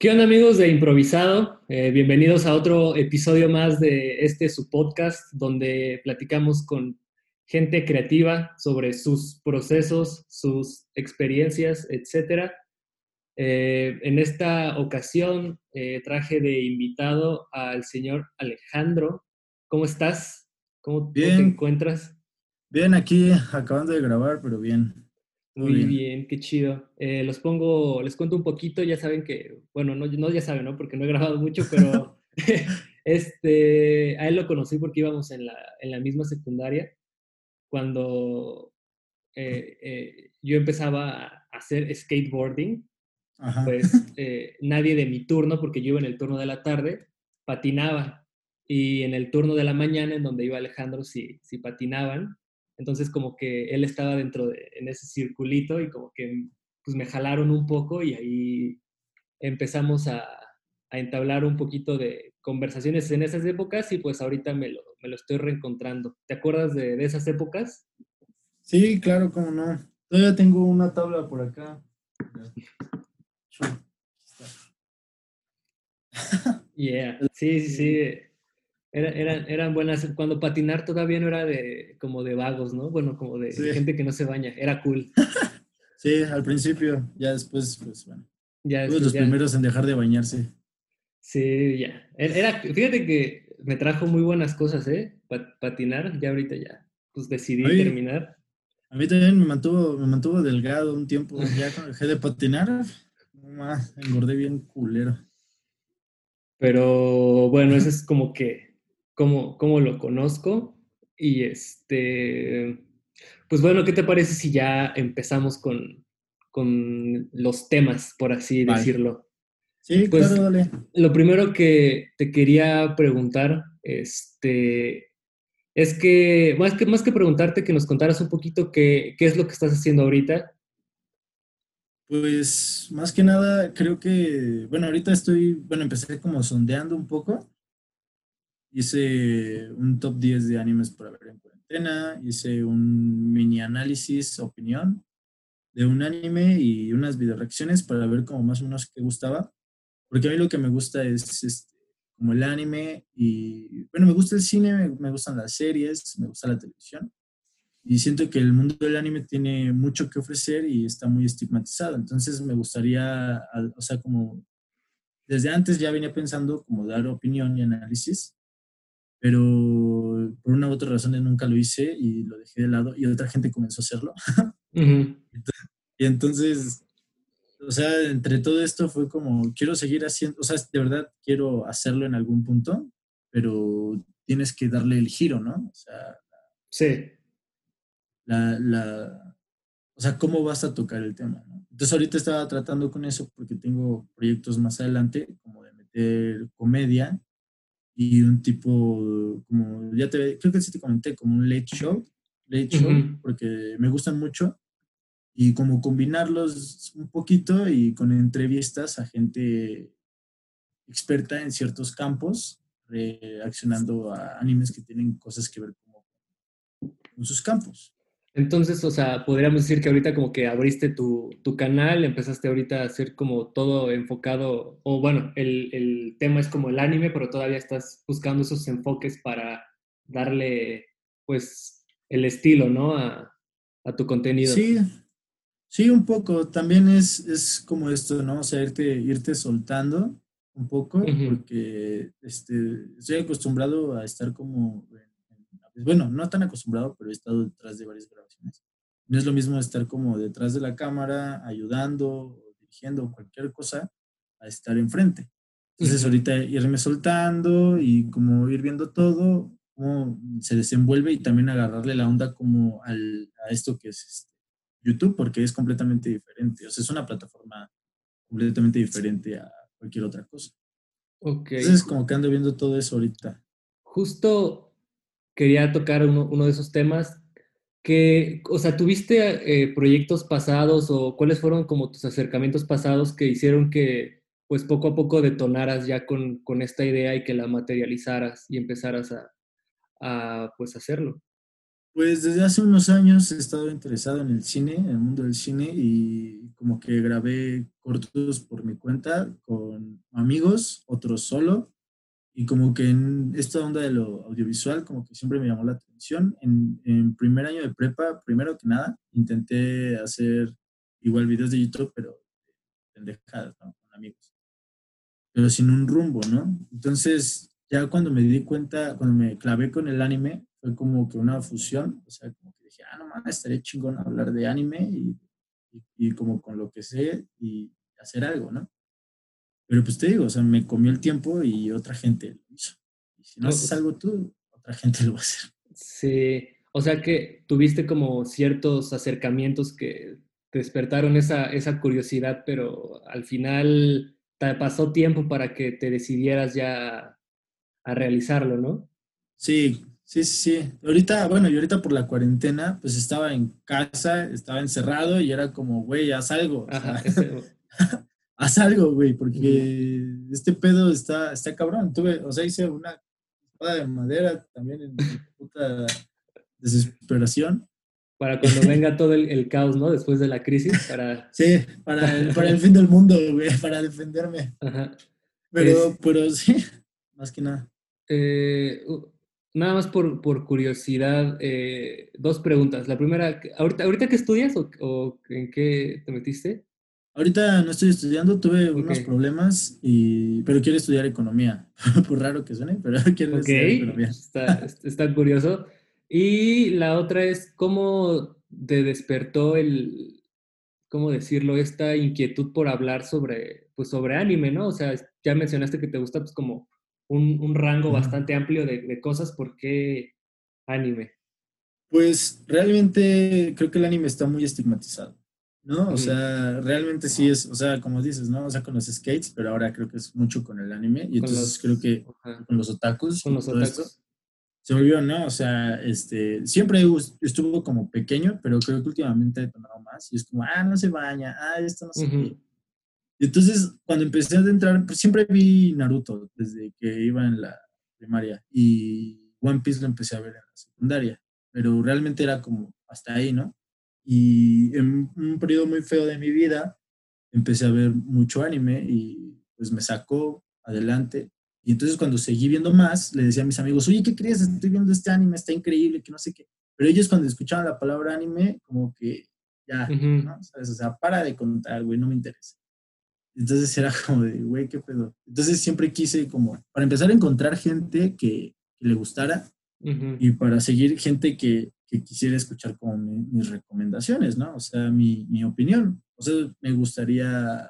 ¿Qué onda amigos de Improvisado? Eh, bienvenidos a otro episodio más de este su podcast donde platicamos con gente creativa sobre sus procesos, sus experiencias, etc. Eh, en esta ocasión eh, traje de invitado al señor Alejandro. ¿Cómo estás? ¿Cómo, te encuentras? Bien, aquí acabando de grabar, pero bien. Muy bien. qué chido. Eh, los pongo, les cuento un poquito, ya saben que, bueno, no, no ya saben, ¿no? Porque no he grabado mucho, pero este, a él lo conocí porque íbamos en la, en la misma secundaria, cuando eh, eh, yo empezaba a hacer skateboarding, pues nadie de mi turno, porque yo iba en el turno de la tarde, patinaba. Y en el turno de la mañana, en donde iba Alejandro, sí, sí patinaban. Entonces como que él estaba dentro de en ese circulito y como que pues me jalaron un poco y ahí empezamos a, a entablar un poquito de conversaciones en esas épocas y pues ahorita me lo, me lo estoy reencontrando. ¿Te acuerdas de, de, esas épocas? Sí, claro, cómo no. Todavía tengo una tabla por acá. Yeah, sí, sí, sí. Era, eran, eran buenas. Cuando patinar todavía no era de como de vagos, ¿no? Bueno, como de, gente que no se baña. Era cool. sí, al principio. Ya después, pues bueno. Ya, los primeros en dejar de bañarse. Sí, ya. E, era, fíjate que me trajo muy buenas cosas, ¿eh? patinar. Ya ahorita ya. Pues decidí terminar. A mí también me mantuvo, me mantuvo delgado un tiempo. Ya cuando dejé de patinar, más, engordé bien culero. Pero bueno, eso es como que cómo, lo conozco. Y este, pues bueno, ¿qué te parece si ya empezamos con, con los temas, por así decirlo? Sí, pues, claro, dale. Lo primero que te quería preguntar, este, es que más, que, más que preguntarte, que nos contaras un poquito qué, qué es lo que estás haciendo ahorita. Pues más que nada, creo que, bueno, ahorita estoy, bueno, empecé como sondeando un poco hice un top 10 de animes para ver en cuarentena, hice un mini análisis, opinión de un anime y unas video reacciones para ver como más o menos qué gustaba. Porque a mí lo que me gusta es este, como el anime y, bueno, me gusta el cine, me, gustan las series, me gusta la televisión. Y siento que el mundo del anime tiene mucho que ofrecer y está muy estigmatizado. Entonces me gustaría, o sea, como desde antes ya venía pensando como dar opinión y análisis pero por una u otra razón nunca lo hice y lo dejé de lado y otra gente comenzó a hacerlo. y entonces, o sea, entre todo esto fue como, quiero seguir haciendo, o sea, de verdad quiero hacerlo en algún punto, pero tienes que darle el giro, ¿no? O sea, sí. La, la, o sea, ¿cómo vas a tocar el tema? ¿no? Entonces ahorita estaba tratando con eso porque tengo proyectos más adelante, como de meter comedia y un tipo, como ya te, creo que sí te comenté, como un late show, late show, porque me gustan mucho y como combinarlos un poquito y con entrevistas a gente experta en ciertos campos, reaccionando a animes que tienen cosas que ver con sus campos. Entonces, o sea, podríamos decir que ahorita como que abriste tu, canal, empezaste ahorita a hacer como todo enfocado, o bueno, el, tema es como el anime, pero todavía estás buscando esos enfoques para darle, pues, el estilo, ¿no? A, tu contenido. Sí, sí, un poco. También es, es como esto, ¿no? O sea, irte, irte soltando un poco, porque este, estoy acostumbrado a estar como bueno, no tan acostumbrado, pero he estado detrás de varias grabaciones. No es lo mismo estar como detrás de la cámara, ayudando, dirigiendo, cualquier cosa, a estar enfrente. Entonces ahorita irme soltando y como ir viendo todo, cómo se desenvuelve y también agarrarle la onda como al, a esto que es este, YouTube, porque es completamente diferente. O sea, es una plataforma completamente diferente a cualquier otra cosa. Ok. Entonces como que ando viendo todo eso ahorita. Justo quería tocar uno, uno de esos temas. Que, o sea, ¿tuviste eh, proyectos pasados o cuáles fueron como tus acercamientos pasados que hicieron que, pues, poco a poco detonaras ya con, con esta idea y que la materializaras y empezaras a, a pues, hacerlo? Pues desde hace unos años he estado interesado en el cine, en el mundo del cine, y como que grabé cortos por mi cuenta con amigos, otros solo, y como que en esta onda de lo audiovisual, como que siempre me llamó la atención. En, primer año de prepa, primero que nada, intenté hacer igual videos de YouTube, pero pendejadas, ¿no? Con amigos. Pero sin un rumbo, ¿no? Entonces, ya cuando me di cuenta, cuando me clavé con el anime, fue como que una fusión, o sea, como que dije, ah, no mames, estaría chingón hablar de anime y, y, como con lo que sé y hacer algo, ¿no? Pero pues te digo, o sea, me comió el tiempo y otra gente lo hizo. Y si no haces algo tú, otra gente lo va a hacer. Sí, o sea que tuviste como ciertos acercamientos que te despertaron esa, esa curiosidad, pero al final te pasó tiempo para que te decidieras ya a realizarlo, ¿no? Sí, Sí, sí. Ahorita, bueno, y ahorita por la cuarentena, pues estaba en casa, estaba encerrado y era como, güey, haz algo. haz algo, güey, porque este pedo está, está cabrón. Tuve, o sea, hice una espada de madera también en puta desesperación. Para cuando venga todo el, caos, ¿no? Después de la crisis, para... Sí, para el, para el fin del mundo, güey, para defenderme. Ajá. Pero, pero sí, más que nada. Eh, Nada más por, por curiosidad, eh, dos preguntas. La primera, ¿ahorita, ¿ahorita qué estudias o, en qué te metiste? Ahorita no estoy estudiando, tuve unos problemas, y, pero quiero estudiar economía. por raro que suene, pero quiero estudiar economía. Está, está curioso. Y la otra es, ¿cómo te despertó el, cómo decirlo, esta inquietud por hablar sobre, pues sobre anime, ¿no? O sea, ya mencionaste que te gusta pues como un, rango bastante amplio de, cosas, ¿por qué anime? Pues realmente creo que el anime está muy estigmatizado, ¿no? O sea, realmente sí es, o sea, como dices, ¿no? O sea, con los skates, pero ahora creo que es mucho con el anime y entonces creo que con los otakus. Con los otakus. se volvió, ¿no? O sea, este, siempre estuvo como pequeño, pero creo que últimamente ha tomado más y es como, ah, no se baña, ah, esto no se y entonces, cuando empecé a entrar, pues siempre vi Naruto desde que iba en la primaria y One Piece lo empecé a ver en la secundaria, pero realmente era como hasta ahí, ¿no? Y en un periodo muy feo de mi vida empecé a ver mucho anime y pues me sacó adelante. Y entonces cuando seguí viendo más, le decía a mis amigos, oye, ¿qué crees? Estoy viendo este anime, está increíble, que no sé qué. Pero ellos cuando escuchaban la palabra anime, como que ya, ¿no? O sea, para de contar, güey, no me interesa. Entonces era como de, güey, qué pedo. Entonces siempre quise como, para empezar a encontrar gente que, le gustara y para seguir gente que, quisiera escuchar como mis recomendaciones, ¿no? O sea, mi, mi, opinión. O sea, me gustaría,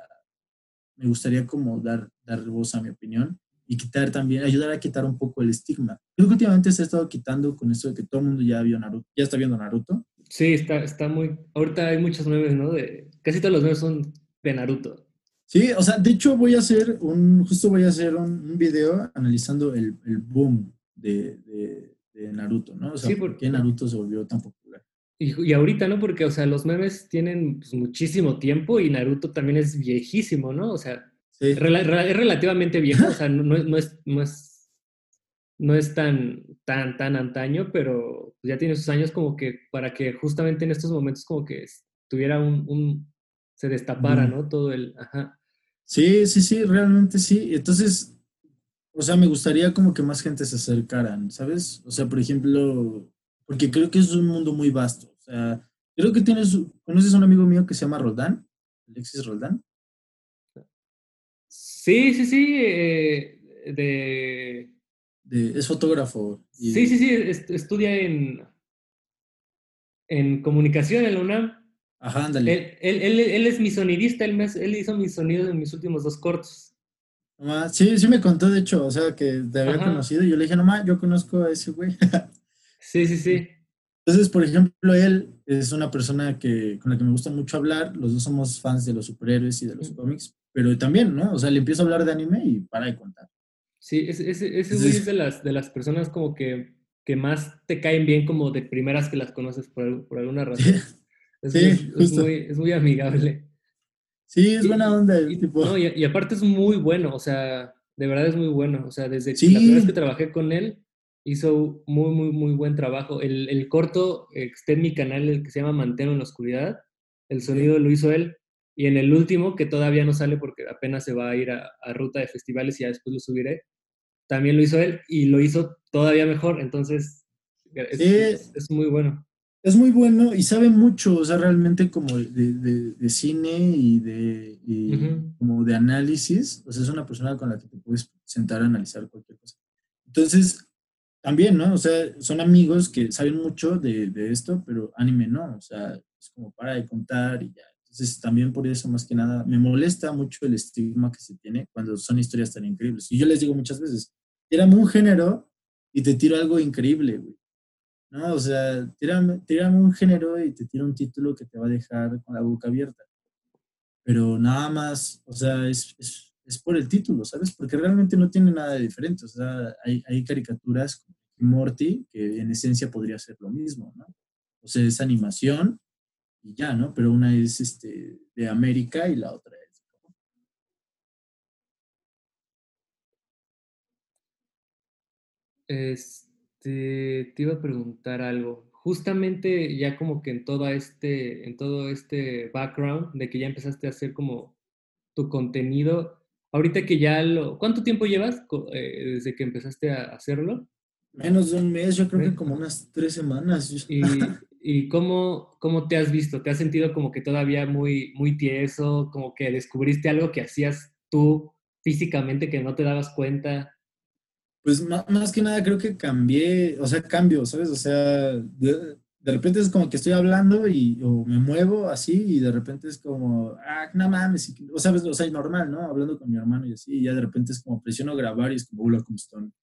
me gustaría como dar, dar voz a mi opinión y quitar también, ayudar a quitar un poco el estigma. Creo que últimamente se ha estado quitando con esto de que todo el mundo ya vio Naruto, ya está viendo Naruto. Sí, está, está muy, ahorita hay muchos memes, ¿no? De, casi todos los memes son de Naruto. Sí, o sea, de hecho voy a hacer un, justo voy a hacer un, video analizando el, boom de, Naruto, ¿no? O sea, por qué Naruto se volvió tan popular. Y, ahorita, ¿no? Porque, o sea, los memes tienen pues, muchísimo tiempo y Naruto también es viejísimo, ¿no? O sea, es relativamente viejo, o sea, no, es, no, es, no es tan, tan, tan antaño, pero ya tiene sus años como que para que justamente en estos momentos como que tuviera un, se destapara, ¿no? Todo el, ajá. Sí, sí, sí, realmente sí. Entonces, o sea, me gustaría como que más gente se acercaran, ¿sabes? O sea, por ejemplo, porque creo que es un mundo muy vasto. O sea, creo que tienes, ¿conoces a un amigo mío que se llama Roldán? Alexis Roldán. Sí, sí, sí, eh, de... Es fotógrafo. Sí, sí, sí, estudia en, en comunicación en la UNAM. Ajá, ándale. Él, él, él, es mi sonidista, él, me, él hizo mis sonidos en mis últimos dos cortos. Sí, sí me contó, de hecho, o sea, que te había conocido. Y yo le dije, nomás, yo conozco a ese güey. sí, sí, sí. Entonces, por ejemplo, él es una persona que, con la que me gusta mucho hablar. Los dos somos fans de los superhéroes y de los cómics, pero también, ¿no? O sea, le empiezo a hablar de anime y para de contar. Sí, ese, ese, ese es de las, de las personas como que, que más te caen bien como de primeras que las conoces por, por alguna razón. Es, sí, muy, es, muy, es, muy, amigable. Sí, es buena onda el tipo. No, y, aparte es muy bueno, o sea, de verdad es muy bueno. O sea, desde la primera vez que trabajé con él, hizo muy, muy, muy buen trabajo. El, el corto eh, está en mi canal, el que se llama Manteno en la Oscuridad, el sonido lo hizo él. Y en el último, que todavía no sale porque apenas se va a ir a, ruta de festivales y ya después lo subiré, también lo hizo él y lo hizo todavía mejor. Entonces, es, es, muy bueno. Es muy bueno y sabe mucho, o sea, realmente como de, de, cine y de como de análisis. O sea, es una persona con la que te puedes sentar a analizar cualquier cosa. Entonces, también, ¿no? O sea, son amigos que saben mucho de, de, esto, pero anime no, o sea, es como para de contar y ya. Entonces, también por eso, más que nada, me molesta mucho el estigma que se tiene cuando son historias tan increíbles. Y yo les digo muchas veces, tírame un género y te tiro algo increíble, güey. ¿No? O sea, tírame, tírame un género y te tiro un título que te va a dejar con la boca abierta. Pero nada más, o sea, es, es es por el título, ¿sabes? Porque realmente no tiene nada de diferente. O sea, hay, hay caricaturas como Morty que en esencia podría ser lo mismo, ¿no? O sea, es animación y ya, ¿no? Pero una es este, de América y la otra es... Este, te iba a preguntar algo. Justamente ya como que en todo este, en todo este background de que ya empezaste a hacer como tu contenido, Ahorita que ya lo... ¿Cuánto tiempo llevas eh, desde que empezaste a hacerlo? Menos de un mes, yo creo que como unas tres semanas. ¿Y, y cómo, cómo te has visto? ¿Te has sentido como que todavía muy, muy tieso? ¿Como que descubriste algo que hacías tú físicamente que no te dabas cuenta? Pues más, que nada creo que cambié, o sea, cambio, ¿sabes? O sea, de repente es como que estoy hablando y o me muevo así y de repente es como, ah, no mames, o sabes, o sea, normal, ¿no? Hablando con mi hermano y así, y ya de repente es como presiono grabar y es como, hola, ¿cómo están?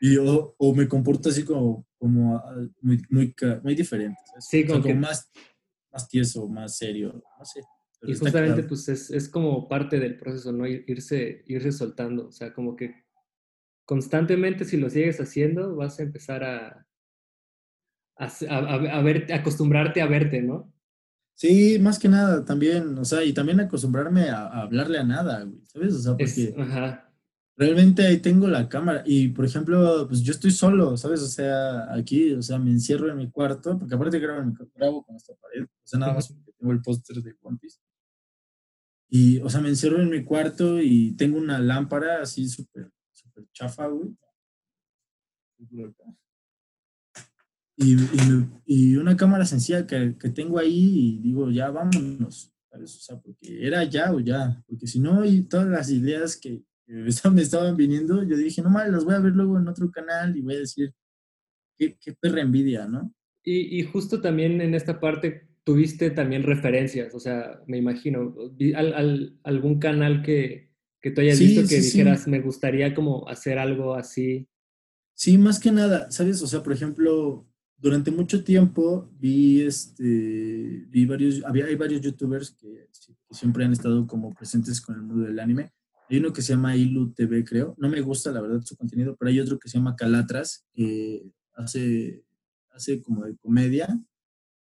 Y, y o, o, me comporto así como, como ah, muy, muy, muy diferente. Sí, como, que... más, más tieso, más serio, no sé. Y justamente pues es, es, como parte del proceso, ¿no? Irse, irse soltando, o sea, como que constantemente si lo sigues haciendo vas a empezar a, a, ver, acostumbrarte a verte, ¿no? Sí, más que nada también, o sea, y también acostumbrarme a, hablarle a nada, güey, ¿sabes? O sea, porque realmente ahí tengo la cámara y, por ejemplo, pues yo estoy solo, ¿sabes? O sea, aquí, o sea, me encierro en mi cuarto, porque aparte grabo, grabo con esta pared, o sea, nada más porque tengo el póster de One Piece. Y, o sea, me encierro en mi cuarto y tengo una lámpara así súper, súper chafa, güey y, y, una cámara sencilla que, que, tengo ahí y digo, ya vámonos, ¿sabes? O sea, porque era ya o ya, porque si no, y todas las ideas que, me estaban viniendo, yo dije, no mal, las voy a ver luego en otro canal y voy a decir, qué, qué perra envidia, ¿no? Y, y, justo también en esta parte tuviste también referencias, o sea, me imagino, al, al, algún canal que, que tú hayas visto que dijeras, me gustaría como hacer algo así. Sí, más que nada, ¿sabes? O sea, por ejemplo, durante mucho tiempo vi, este, vi varios, había, hay varios youtubers que, siempre han estado como presentes con el mundo del anime. Hay uno que se llama Ilu TV, creo. No me gusta, la verdad, su contenido, pero hay otro que se llama Calatras, que hace, hace como de comedia.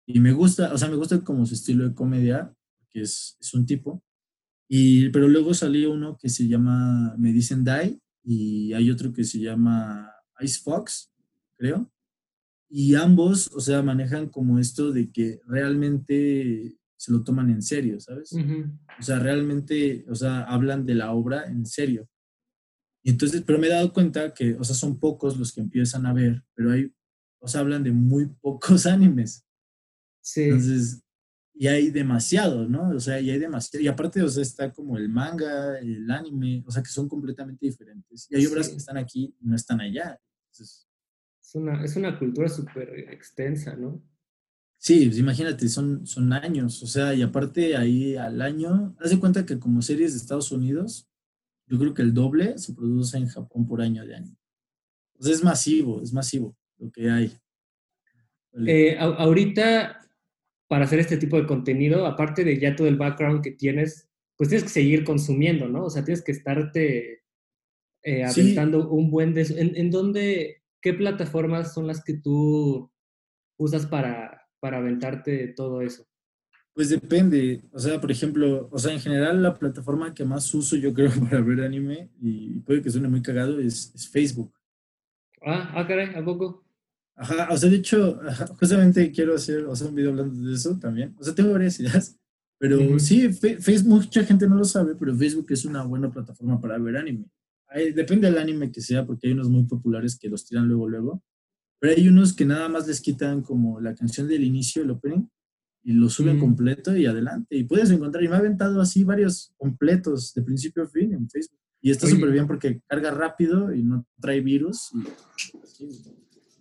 Y me gusta, o sea, me gusta como su estilo de comedia, que es, es un tipo. Y, pero luego salió uno que se llama Me Dicen Die, y hay otro que se llama Ice Fox, creo y ambos, o sea, manejan como esto de que realmente se lo toman en serio, ¿sabes? O sea, realmente, o sea, hablan de la obra en serio. Y entonces, pero me he dado cuenta que, o sea, son pocos los que empiezan a ver, pero hay, o sea, hablan de muy pocos animes. Sí. Entonces, y hay demasiado, ¿no? O sea, y hay demasiado. Y aparte, o sea, está como el manga, el anime, o sea, que son completamente diferentes. Y hay obras que están aquí y no están allá. Entonces, es una, es una cultura súper extensa, ¿no? Sí, pues imagínate, son, son años, o sea, y aparte ahí al año, haz de cuenta que como series de Estados Unidos, yo creo que el doble se produce en Japón por año de año. O sea, es masivo, es masivo lo que hay. Eh, ahorita, para hacer este tipo de contenido, aparte de ya todo el background que tienes, pues tienes que seguir consumiendo, ¿no? O sea, tienes que estarte eh, aventando un buen... De... ¿En, ¿En dónde ¿qué plataformas son las que tú usas para, para aventarte todo eso? Pues depende, o sea, por ejemplo, o sea, en general la plataforma que más uso yo creo para ver anime, y puede que suene muy cagado, es, Facebook. Ah, ah, caray, ¿a poco? Ajá, o sea, de hecho, justamente quiero hacer, o sea, un video hablando de eso también. O sea, tengo varias ideas, pero sí, Facebook, mucha gente no lo sabe, pero Facebook es una buena plataforma para ver anime. depende del anime que sea, porque hay unos muy populares que los tiran luego, luego. Pero hay unos que nada más les quitan como la canción del inicio, el opening, y lo suben completo y adelante. Y puedes encontrar, y me ha aventado así varios completos de principio a fin en Facebook. Y está súper bien porque carga rápido y no trae virus.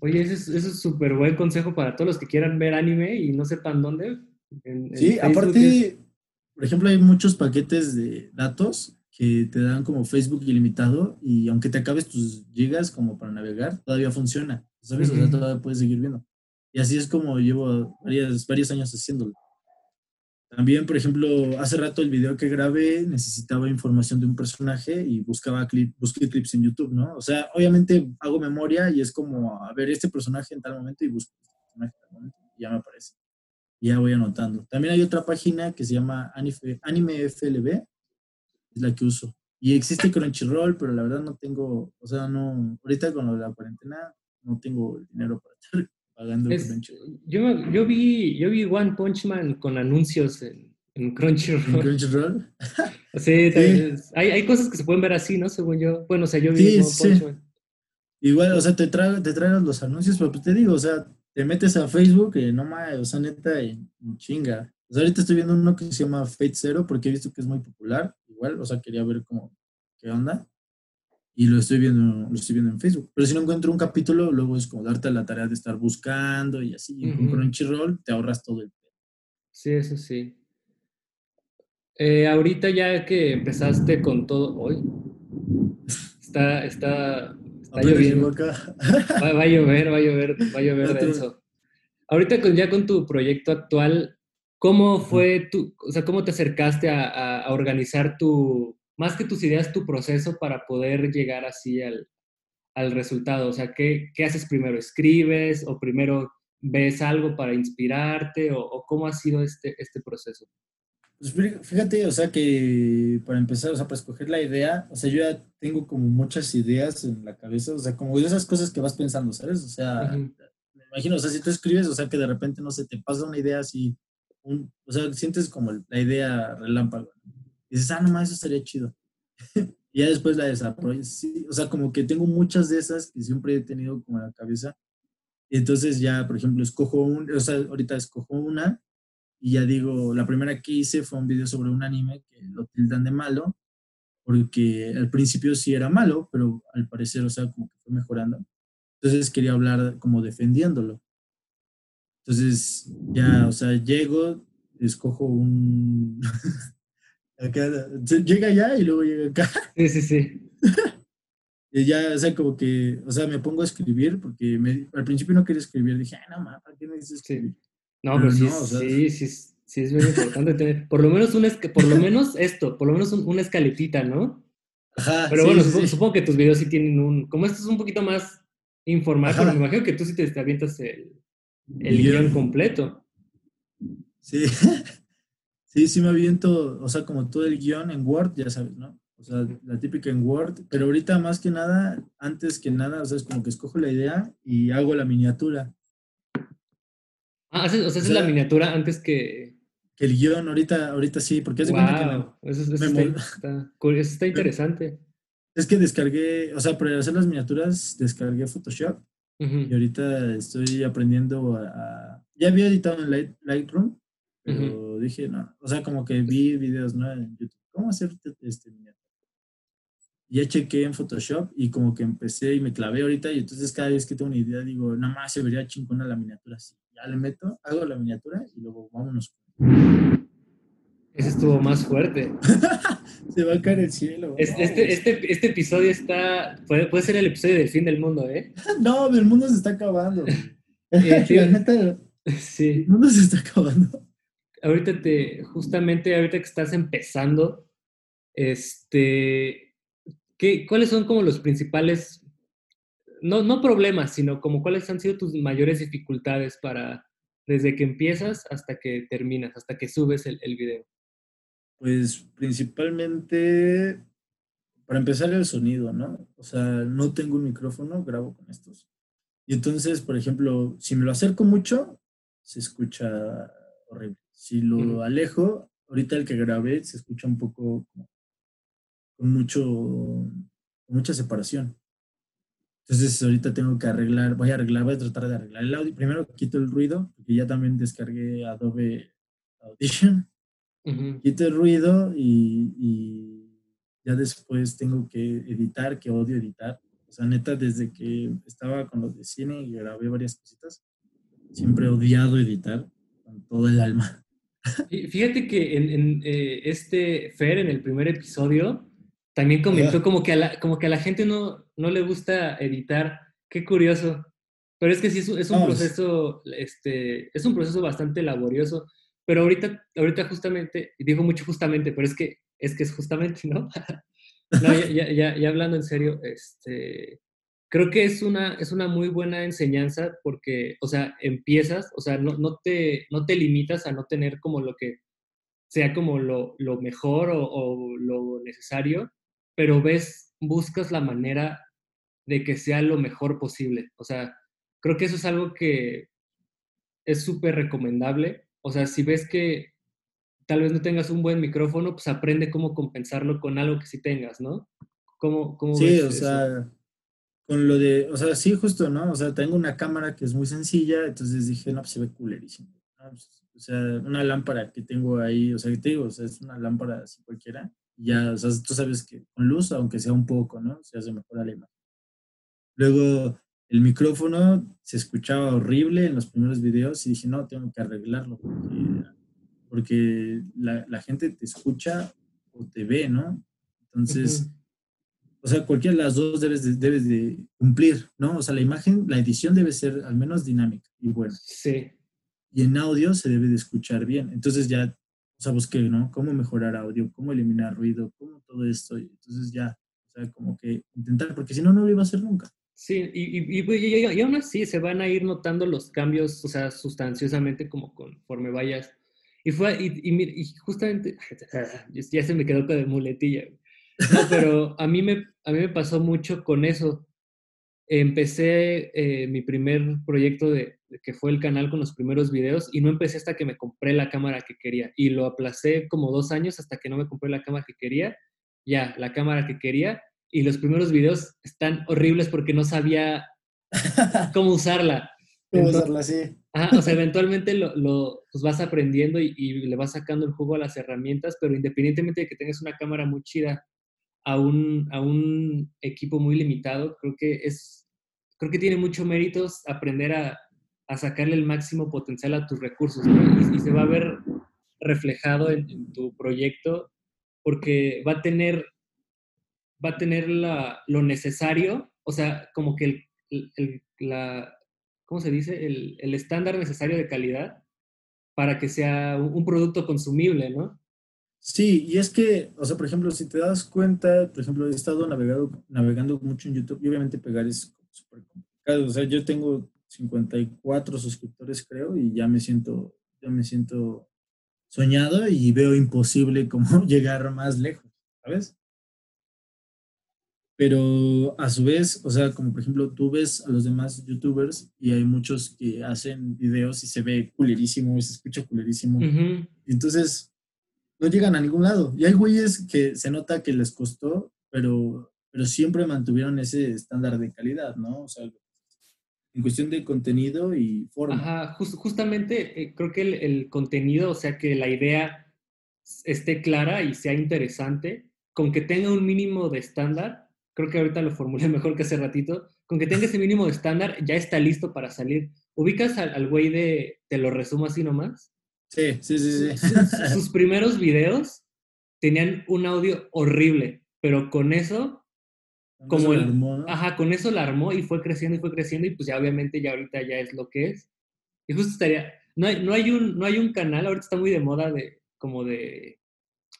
Oye, ese es súper buen consejo para todos los que quieran ver anime y no sepan dónde. sí, aparte, por ejemplo, hay muchos paquetes de datos que te dan como Facebook ilimitado y aunque te acabes tus gigas como para navegar, todavía funciona. ¿Sabes? O sea, todavía puedes seguir viendo. Y así es como llevo varios, varios años haciéndolo. También, por ejemplo, hace rato el video que grabé necesitaba información de un personaje y buscaba clip, busqué clips en YouTube, ¿no? O sea, obviamente hago memoria y es como, a ver, este personaje en tal momento y busco este personaje en tal momento y ya me aparece. Ya voy anotando. También hay otra página que se llama Anime FLB, es la que uso. Y existe Crunchyroll, pero la verdad no tengo, o sea, no, ahorita con la cuarentena no tengo el dinero para estar pagando Crunchyroll. Yo, yo, vi, yo vi One Punch Man con anuncios en, en Crunchyroll. ¿En Crunchyroll? sí, Hay, hay, cosas que se pueden ver así, ¿no? Según yo. Bueno, o sea, yo vi One Punch Man. Igual, o sea, te, traen te traen los anuncios, pero pues te digo, o sea, te metes a Facebook y no más, o sea, neta, en, chinga. O sea, ahorita estoy viendo uno que se llama Fate Zero porque he visto que es muy popular, igual, o sea, quería ver cómo, qué onda y lo estoy viendo, lo estoy viendo en Facebook. Pero si no encuentro un capítulo, luego es como darte la tarea de estar buscando y así. Y con Crunchyroll te ahorras todo el Sí, eso sí. Eh, ahorita ya que empezaste con todo hoy, está, está, está lloviendo. Va, va, a llover, va a llover, va a llover denso. Ahorita con, ya con tu proyecto actual, ¿cómo fue tu, o sea, cómo te acercaste a, a organizar tu, más que tus ideas, tu proceso para poder llegar así al, resultado. O sea, ¿qué, haces primero? ¿Escribes o primero ves algo para inspirarte o, cómo ha sido este, este proceso? Pues fíjate, o sea, que para empezar, o sea, para escoger la idea, o sea, yo ya tengo como muchas ideas en la cabeza, o sea, como esas cosas que vas pensando, ¿sabes? O sea, me imagino, o sea, si tú escribes, o sea, que de repente, no sé, te pasa una idea así, un, o sea, sientes como la idea relámpago. Y dices, ah, nomás eso estaría chido. y ya después la desarrollo. Sí, o sea, como que tengo muchas de esas que siempre he tenido como en la cabeza. Y entonces ya, por ejemplo, escojo un, o sea, ahorita escojo una y ya digo, la primera que hice fue un video sobre un anime que lo tildan de malo, porque al principio sí era malo, pero al parecer, o sea, como que fue mejorando. Entonces quería hablar como defendiéndolo. Entonces ya, o sea, llego, escojo un, llega allá y luego llega acá. Sí, sí, sí. y ya, o sea, como que, o sea, me pongo a escribir porque al principio no quería escribir. Dije, ah, no, ¿para qué me dices escribir? No, pero, sí, sí, sí, sí, es muy importante tener, por lo menos, un por lo menos esto, por lo menos una escaletita, ¿no? Ajá. Pero bueno, supongo, que tus videos sí tienen un, como esto es un poquito más informal, pero me imagino que tú sí te, avientas el, el guion completo. Sí. Sí, sí me aviento, o sea, como todo el guion en Word, ya sabes, ¿no? O sea, la típica en Word, pero ahorita más que nada, antes que nada, o sea, es como que escojo la idea y hago la miniatura. Ah, o sea, haces la miniatura antes que... Que el guion, ahorita, ahorita sí, porque es wow, que eso, está, está, interesante. Es que descargué, o sea, para hacer las miniaturas descargué Photoshop y ahorita estoy aprendiendo a, Ya había editado en Lightroom, pero dije, no, o sea, como que vi videos, ¿no? En YouTube, ¿cómo hacer este Ya chequé en Photoshop y como que empecé y me clavé ahorita y entonces cada vez que tengo una idea digo, nada más se vería chingona la miniatura así. Ya le meto, hago la miniatura y luego vámonos. Ese estuvo más fuerte. se va a caer el cielo. Este, este, este, episodio está, puede, puede, ser el episodio del fin del mundo, ¿eh? no, el mundo se está acabando. Eh, sí. El mundo se está acabando ahorita te, justamente ahorita que estás empezando, este, ¿qué, ¿cuáles son como los principales, no, no problemas, sino como cuáles han sido tus mayores dificultades para, desde que empiezas hasta que terminas, hasta que subes el, el video? Pues principalmente, para empezar el sonido, ¿no? O sea, no tengo un micrófono, grabo con estos. Y entonces, por ejemplo, si me lo acerco mucho, se escucha horrible. Si lo alejo, ahorita el que grabé se escucha un poco con mucho, con mucha separación. Entonces ahorita tengo que arreglar, voy a arreglar, voy a tratar de arreglar el audio. Primero quito el ruido, porque ya también descargué Adobe Audition. Quito el ruido y, y, ya después tengo que editar, que odio editar. O sea, neta, desde que estaba con los de cine y grabé varias cositas, siempre he odiado editar con todo el alma. Fíjate que en, eh, este Fer, en el primer episodio, también comentó como que, a la, como que a la gente no, no le gusta editar. Qué curioso. Pero es que sí es, es un proceso, este, es un proceso bastante laborioso. Pero ahorita, ahorita justamente, digo mucho justamente, pero es que es que es justamente, ¿no? no ya, ya, ya, hablando en serio, este, creo que es una, es una muy buena enseñanza porque, o sea, empiezas, o sea, no, no, te, no te limitas a no tener como lo que sea como lo, lo mejor o, o, lo necesario, pero ves, buscas la manera de que sea lo mejor posible. O sea, creo que eso es algo que es súper recomendable. O sea, si ves que tal vez no tengas un buen micrófono, pues aprende cómo compensarlo con algo que sí tengas, ¿no? ¿Cómo, cómo sí, o sea, con lo de, o sea, sí, justo, ¿no? O sea, tengo una cámara que es muy sencilla, entonces dije, no, pues se ve culerísimo. Pues, o sea, una lámpara que tengo ahí, o sea, te digo, o sea, es una lámpara así cualquiera, ya, o sea, tú sabes que con luz, aunque sea un poco, ¿no? Se hace mejor la imagen. Luego, el micrófono se escuchaba horrible en los primeros videos y dije, no, tengo que arreglarlo porque porque la, la, gente te escucha o te ve, ¿no? Entonces, o sea, cualquiera de las dos debes de, debes de cumplir, ¿no? O sea, la imagen, la edición debe ser al menos dinámica y buena. Sí. Y en audio se debe de escuchar bien. Entonces ya, o sea, busqué, ¿no? Cómo mejorar audio, cómo eliminar ruido, cómo todo esto. Entonces ya, o sea, como que intentar, porque si no, no lo iba a hacer nunca. Sí, y, y, y, y, aún así se van a ir notando los cambios, o sea, sustanciosamente como conforme vayas y fue, y, y, justamente, ya se me quedó con de muletilla. Pero a mí, me, a mí me pasó mucho con eso. Empecé eh, mi primer proyecto de, que fue el canal con los primeros videos y no empecé hasta que me compré la cámara que quería. Y lo aplacé como dos años hasta que no me compré la cámara que quería. Ya, la cámara que quería. Y los primeros videos están horribles porque no sabía cómo usarla. Cómo usarla, sí o sea, eventualmente lo, lo pues vas aprendiendo y, le vas sacando el juego a las herramientas, pero independientemente de que tengas una cámara muy chida a un, a un equipo muy limitado, creo que es, creo que tiene mucho méritos aprender a, a sacarle el máximo potencial a tus recursos y, se va a ver reflejado en, tu proyecto porque va a tener, va a tener la, lo necesario, o sea, como que el, el, la, ¿cómo se dice? El, el estándar necesario de calidad para que sea un, producto consumible, ¿no? Sí, y es que, o sea, por ejemplo, si te das cuenta, por ejemplo, he estado navegando, navegando mucho en YouTube y obviamente pegar es súper complicado. O sea, yo tengo 54 suscriptores, creo, y ya me siento, ya me siento soñado y veo imposible cómo llegar más lejos, ¿sabes? pero a su vez, o sea, como por ejemplo, tú ves a los demás youtubers y hay muchos que hacen videos y se ve culerísimo y se escucha culerísimo. entonces, no llegan a ningún lado. Y hay güeyes que se nota que les costó, pero, pero siempre mantuvieron ese estándar de calidad, ¿no? O sea, en cuestión de contenido y forma. Ajá, justamente eh, creo que el, contenido, o sea, que la idea esté clara y sea interesante, con que tenga un mínimo de estándar, creo que ahorita lo formulé mejor que hace ratito, con que tenga ese mínimo de estándar, ya está listo para salir. ¿Ubicas al, güey de, te lo resumo así nomás? Sí, sí, sí, sí. Sus, primeros videos tenían un audio horrible, pero con eso, como el, ajá, con eso la armó y fue creciendo y fue creciendo y pues ya obviamente ya ahorita ya es lo que es. Y justo estaría, no hay, no hay, un, no hay un canal, ahorita está muy de moda de, como de,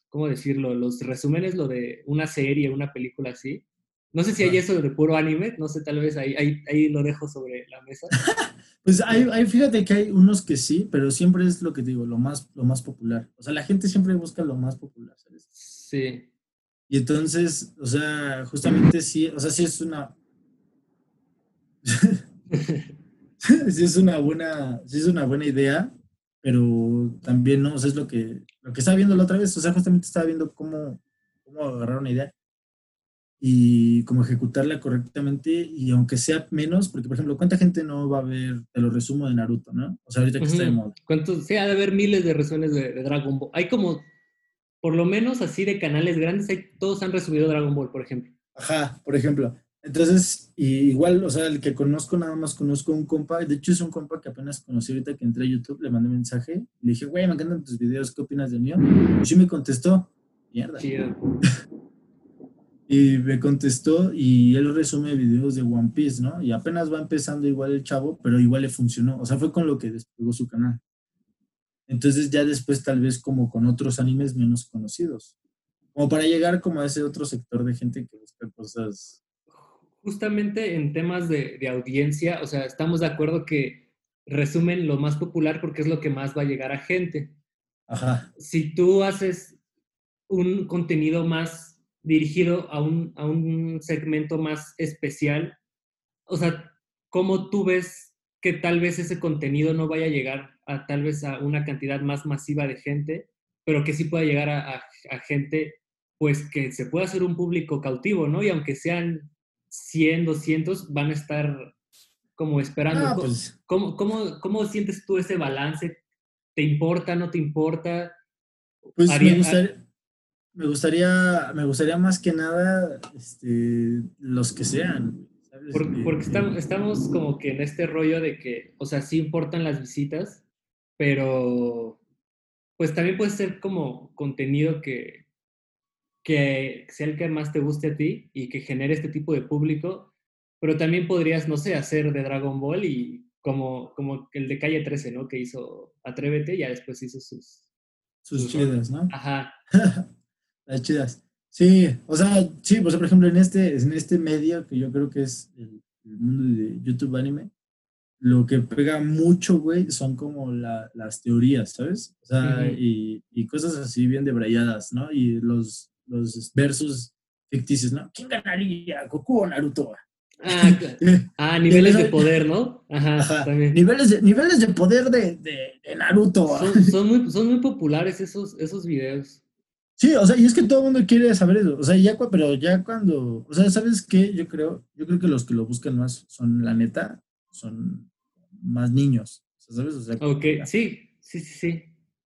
¿cómo decirlo? Los resúmenes, lo de una serie, una película así. No sé si hay eso de puro anime, no sé, tal vez ahí, ahí, ahí lo dejo sobre la mesa. pues hay, hay, fíjate que hay unos que sí, pero siempre es lo que digo, lo más, lo más popular. O sea, la gente siempre busca lo más popular, ¿sabes? Sí. Y entonces, o sea, justamente sí, o sea, sí es una... sí es una buena, sí es una buena idea, pero también no, o sea, es lo que, lo que estaba viendo la otra vez, o sea, justamente estaba viendo cómo, cómo agarrar una idea y cómo ejecutarla correctamente y aunque sea menos, porque por ejemplo, ¿cuánta gente no va a ver, te lo resumo de Naruto, ¿no? O sea, ahorita que está de moda. ¿Cuántos? Sí, ha de haber miles de resúmenes de, Dragon Ball. Hay como, por lo menos así de canales grandes, hay, todos han resumido Dragon Ball, por ejemplo. Ajá, por ejemplo. Entonces, igual, o sea, el que conozco, nada más conozco un compa, de hecho es un compa que apenas conocí ahorita que entré a YouTube, le mandé un mensaje, le dije, güey, me encantan tus videos, ¿qué opinas del mío? Y sí me contestó, mierda. y me contestó y él resume videos de One Piece, ¿no? Y apenas va empezando igual el chavo, pero igual le funcionó, o sea, fue con lo que despegó su canal. Entonces ya después tal vez como con otros animes menos conocidos, como para llegar como a ese otro sector de gente que busca cosas justamente en temas de, audiencia, o sea, estamos de acuerdo que resumen lo más popular porque es lo que más va a llegar a gente. Ajá. Si tú haces un contenido más dirigido a un, a un segmento más especial, o sea, ¿cómo tú ves que tal vez ese contenido no vaya a llegar a tal vez a una cantidad más masiva de gente, pero que sí pueda llegar a, a gente, pues que se pueda hacer un público cautivo, ¿no? Y aunque sean 100, 200 van a estar como esperando. Ah, pues. ¿Cómo, cómo, cómo, sientes tú ese balance? ¿Te importa, no te importa? Pues me, gustaría, me, gustaría, me gustaría más que nada este, los que sean. Porque, porque estamos, estamos como que en este rollo de que, o sea, sí importan las visitas, pero pues también puede ser como contenido que, que sea el que más te guste a ti y que genere este tipo de público, pero también podrías, no sé, hacer de Dragon Ball y como, como el de Calle 13, ¿no? Que hizo Atrévete, y ya después hizo sus... Sus, chidas, ¿no? Ajá. Las chidas. Sí, o sea, sí, pues por ejemplo en este, en este medio que yo creo que es el, mundo de YouTube anime, lo que pega mucho, güey, son como las teorías, ¿sabes? O sea, y, y, cosas así bien debrayadas, ¿no? Y los, los versos ficticios, ¿no? ¿Quién ganaría, Goku o Naruto? Ah, ah niveles de poder, ¿no? Ajá, También. Niveles, de, niveles de poder de, de, Naruto. Son, muy, son muy populares esos, esos videos. Sí, o sea, y es que todo el mundo quiere saber eso. O sea, ya, pero ya cuando, o sea, ¿sabes qué? Yo creo, yo creo que los que lo buscan más son, la neta, son más niños. ¿Sabes? O sea, ok, sí, sí, sí, sí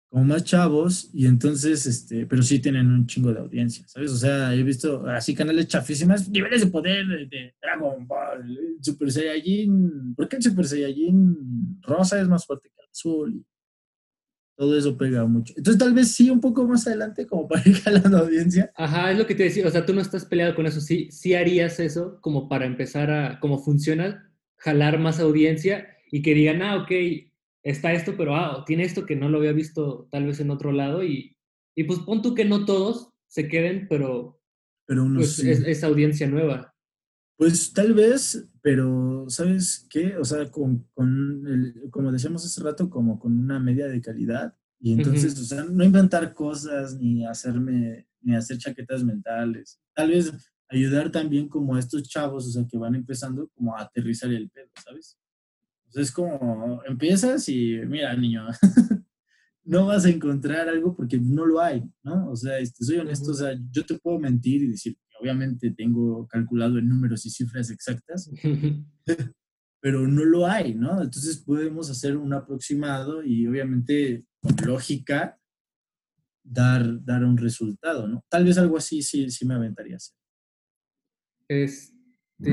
como más chavos y entonces, este, pero sí tienen un chingo de audiencia, ¿sabes? O sea, he visto así canales chafísimas, niveles de poder de, Dragon Ball, Super Saiyajin, ¿por qué el Super Saiyajin rosa es más fuerte que el azul? Todo eso pega mucho. Entonces tal vez sí un poco más adelante como para ir jalando audiencia. Ajá, es lo que te decía, o sea, tú no estás peleado con eso, sí, sí harías eso como para empezar a, como funciona, jalar más audiencia y que digan, ah, ok, está esto, pero ah, tiene esto que no lo había visto tal vez en otro lado y, y pues pon tú que no todos se queden, pero, pero pues, es, audiencia nueva. Pues tal vez, pero ¿sabes qué? O sea, con, con el, como decíamos hace rato, como con una media de calidad. Y entonces, o sea, no inventar cosas ni hacerme, ni hacer chaquetas mentales. Tal vez ayudar también como a estos chavos, o sea, que van empezando como a aterrizar el pelo, ¿sabes? es como empiezas y mira, niño, no vas a encontrar algo porque no lo hay, ¿no? O sea, este, soy honesto, o sea, yo te puedo mentir y decir obviamente tengo calculado en números y cifras exactas, pero no lo hay, ¿no? Entonces podemos hacer un aproximado y obviamente con lógica dar, dar un resultado, ¿no? Tal vez algo así sí, sí me aventaría a hacer. Este,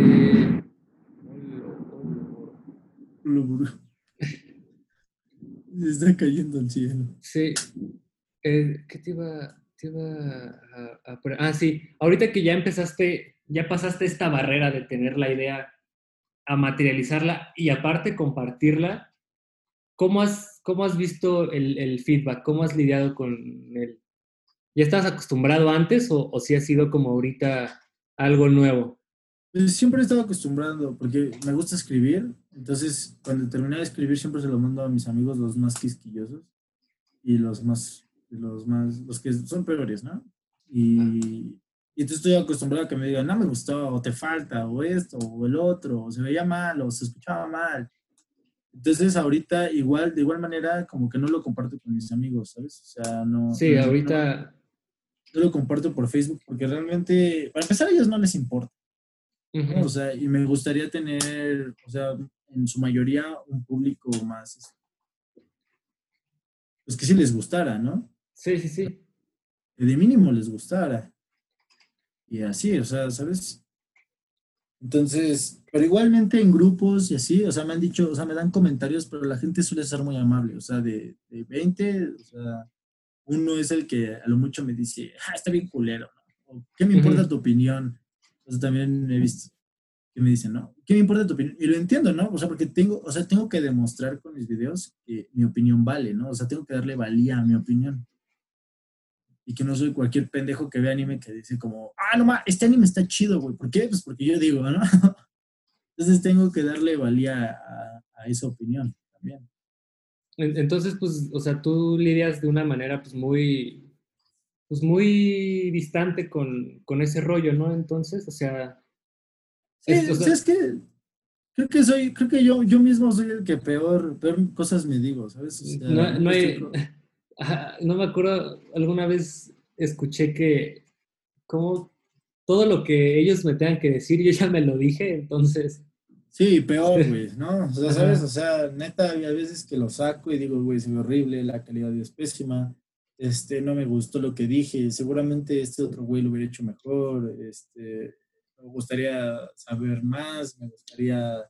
Se está cayendo el cielo. Sí. Eh, ¿Qué te iba, te iba a, poner? Ah, sí. Ahorita que ya empezaste, ya pasaste esta barrera de tener la idea a materializarla y aparte compartirla, ¿cómo has, cómo has visto el, feedback? ¿Cómo has lidiado con él? ¿Ya estabas acostumbrado antes o, o si ha sido como ahorita algo nuevo? Pues siempre he estado acostumbrado porque me gusta escribir entonces, cuando terminé de escribir, siempre se lo mando a mis amigos, los más quisquillosos y los más, los más, los que son peores, ¿no? Y, Y entonces estoy acostumbrado a que me digan, no me gustó, o te falta, o esto, o el otro, o se veía mal, o se escuchaba mal. Entonces, ahorita, igual, de igual manera, como que no lo comparto con mis amigos, ¿sabes? O sea, no. Sí, ahorita. No, lo comparto por Facebook porque realmente, para empezar, a ellos no les importa. O sea, y me gustaría tener, o sea, en su mayoría, un público más. Pues que sí les gustara, ¿no? Sí, sí, sí. Que de mínimo les gustara. Y así, o sea, ¿sabes? Entonces, pero igualmente en grupos y así, o sea, me han dicho, o sea, me dan comentarios, pero la gente suele ser muy amable, o sea, de, de 20, o sea, uno es el que a lo mucho me dice, ah, está bien culero, ¿no? ¿Qué me importa tu opinión? O sea, también he visto que me dicen, ¿no? ¿Qué me importa tu opinión? Y lo entiendo, ¿no? O sea, porque tengo, o sea, tengo que demostrar con mis videos que mi opinión vale, ¿no? O sea, tengo que darle valía a mi opinión y que no soy cualquier pendejo que ve anime que dice como, ah, no ma, este anime está chido, güey. ¿Por qué? Pues porque yo digo, ¿no? Entonces tengo que darle valía a, esa opinión también. Entonces, pues, o sea, tú lidias de una manera, pues, muy, pues, muy distante con, con ese rollo, ¿no? Entonces, o sea... Sí, es, que creo que soy, creo que yo, yo mismo soy el que peor, peor cosas me digo, ¿sabes? no, no hay no me acuerdo, alguna vez escuché que como todo lo que ellos me tengan que decir, yo ya me lo dije, entonces... Sí, peor, güey, ¿no? O sea, ¿sabes? O sea, neta, hay veces que lo saco y digo, güey, se ve horrible, la calidad es pésima, este, no me gustó lo que dije, seguramente este otro güey lo hubiera hecho mejor, este, me gustaría saber más, me gustaría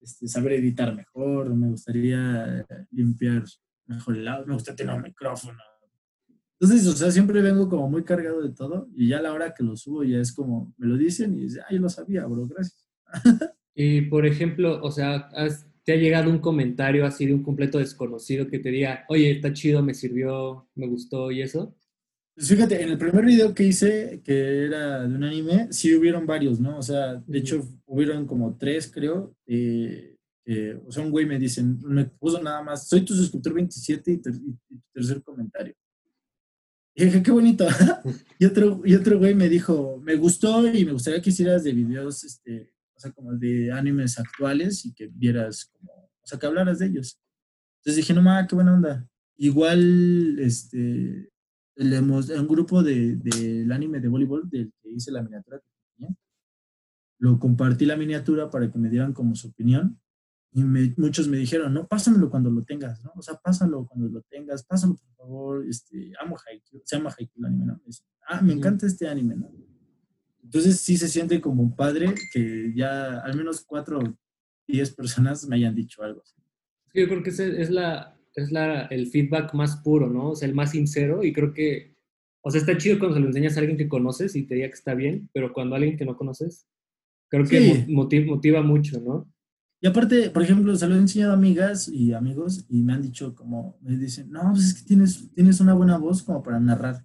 este, saber editar mejor, me gustaría limpiar mejor lado, me gusta tener un micrófono. Entonces, o sea, siempre vengo como muy cargado de todo y ya a la hora que lo subo ya es como, me lo dicen y dice, ah, yo lo sabía, bro, gracias. y, por ejemplo, o sea, ¿te ha llegado un comentario así de un completo desconocido que te diga, oye, está chido, me sirvió, me gustó y eso? Pues fíjate, en el primer video que hice, que era de un anime, sí hubieron varios, ¿no? O sea, de hecho, hubieron como tres, creo. Eh, eh, o sea, un güey me dice, me puso nada más, soy tu suscriptor 27 y, tu tercer comentario. Y dije, qué bonito. y, otro, y otro güey me dijo, me gustó y me gustaría que hicieras de videos, este, o sea, como de animes actuales y que vieras como, o sea, que hablaras de ellos. Entonces dije, no mames, qué buena onda. Igual, este, le un grupo del de, anime de voleibol del que hice la miniatura lo compartí la miniatura para que me dieran como su opinión y muchos me dijeron, no, pásamelo cuando lo tengas, ¿no? O sea, pásalo cuando lo tengas, pásalo por favor, este, amo Haikyuu, se llama Haikyuu el anime, ¿no? ah, me encanta este anime, ¿no? Entonces sí se siente como un padre que ya al menos cuatro o diez personas me hayan dicho algo. Yo creo que es, la, es la, el feedback más puro, ¿no? O sea, el más sincero y creo que, o sea, está chido cuando se lo enseñas a alguien que conoces y te diga que está bien, pero cuando a alguien que no conoces, creo que motiva, motiva mucho, ¿no? Y aparte, por ejemplo, se lo he enseñado a amigas y amigos y me han dicho como, me dicen, no, pues es que tienes, tienes una buena voz como para narrar.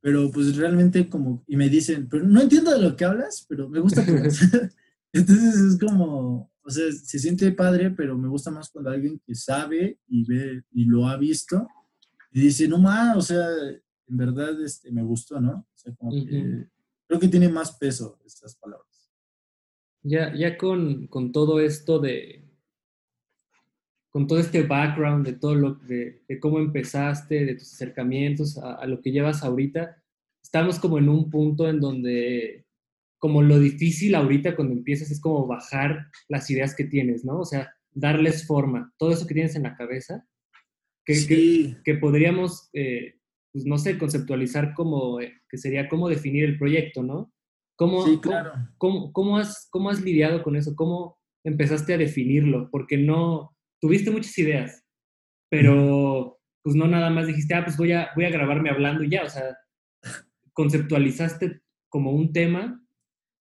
Pero pues realmente como, y me dicen, pero no entiendo de lo que hablas, pero me gusta tu voz. Entonces es como, o sea, se siente padre, pero me gusta más cuando alguien que sabe y ve y lo ha visto y dice, no más, o sea, en verdad este, me gustó, ¿no? O sea, como que creo que tiene más peso estas palabras. Ya, ya con, todo esto de, con todo este background de todo lo de, de cómo empezaste, de tus acercamientos a, lo que llevas ahorita, estamos como en un punto en donde como lo difícil ahorita cuando empiezas es como bajar las ideas que tienes, ¿no? O sea, darles forma, todo eso que tienes en la cabeza, que, que, podríamos, eh, pues no sé, conceptualizar como, eh, que sería como definir el proyecto, ¿no? ¿Cómo, sí, claro. cómo, cómo, has, ¿Cómo has lidiado con eso? ¿Cómo empezaste a definirlo? Porque no, tuviste muchas ideas, pero pues no nada más dijiste, ah, pues voy a, voy a grabarme hablando y ya, o sea, conceptualizaste como un tema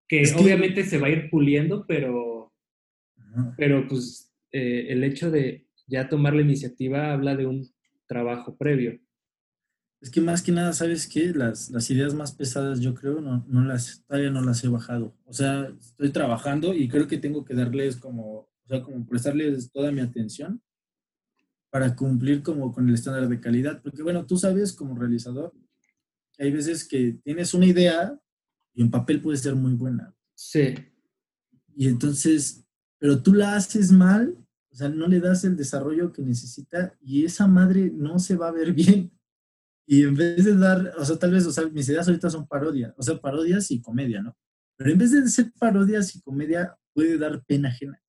que, obviamente se va a ir puliendo, pero, pero pues eh, el hecho de ya tomar la iniciativa habla de un trabajo previo. Es que más que nada, ¿sabes qué? Las, las ideas más pesadas, yo creo, no, no las, todavía no las he bajado. O sea, estoy trabajando y creo que tengo que darles como, o sea, como prestarles toda mi atención para cumplir como con el estándar de calidad. Porque bueno, tú sabes como realizador, hay veces que tienes una idea y en papel puede ser muy buena. Sí. Y entonces, pero tú la haces mal, o sea, no le das el desarrollo que necesita y esa madre no se va a ver bien. Y en vez de dar, o sea, tal vez, o sea, mis ideas ahorita son parodias, o sea, parodias y comedia, ¿no? Pero en vez de ser parodias y comedia, puede dar pena ajena.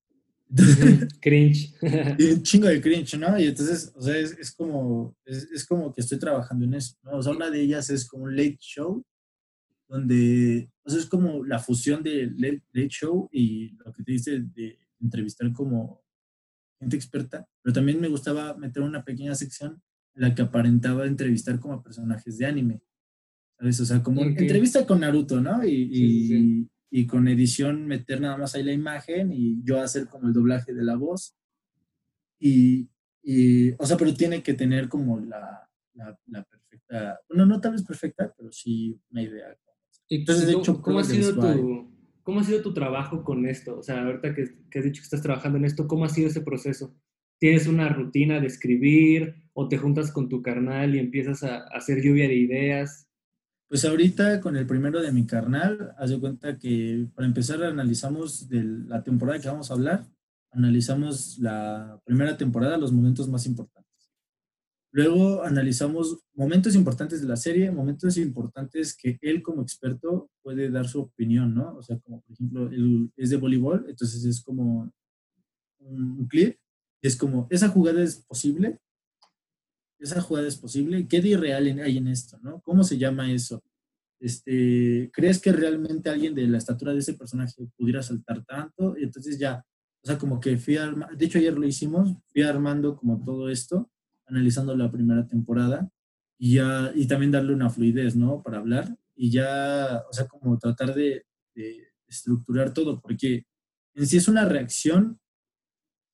cringe. y un chingo de cringe, ¿no? Y entonces, o sea, es, como, es, como que estoy trabajando en eso, ¿no? O sea, una de ellas es como un late show, donde, o sea, es como la fusión de late, show y lo que te dice de entrevistar como gente experta, pero también me gustaba meter una pequeña sección la que aparentaba entrevistar como personajes de anime. ¿Sabes? O sea, como entrevista con Naruto, ¿no? Y, y con edición meter nada más ahí la imagen y yo hacer como el doblaje de la voz. Y, y o sea, pero tiene que tener como la, la, perfecta, bueno, no tal vez perfecta, pero sí una idea. Entonces, de hecho, ¿cómo ha, sido tu, ¿cómo ha sido tu trabajo con esto? O sea, ahorita que, que has dicho que estás trabajando en esto, ¿cómo ha sido ese proceso? ¿Tienes una rutina de escribir o te juntas con tu carnal y empiezas a hacer lluvia de ideas? Pues ahorita con el primero de mi carnal, haz de cuenta que para empezar analizamos la temporada que vamos a hablar, analizamos la primera temporada, los momentos más importantes. Luego analizamos momentos importantes de la serie, momentos importantes que él como experto puede dar su opinión, ¿no? O sea, como por ejemplo, él es de voleibol, entonces es como un clip, es como, ¿esa jugada es posible? Esa jugada es posible, ¿qué de irreal hay en esto, no? ¿Cómo se llama eso? Este, ¿Crees que realmente alguien de la estatura de ese personaje pudiera saltar tanto? Y entonces ya, o sea, como que fui armando, de hecho ayer lo hicimos, fui armando como todo esto, analizando la primera temporada y ya, y también darle una fluidez, ¿no? Para hablar y ya, o sea, como tratar de, de estructurar todo, porque en sí es una reacción,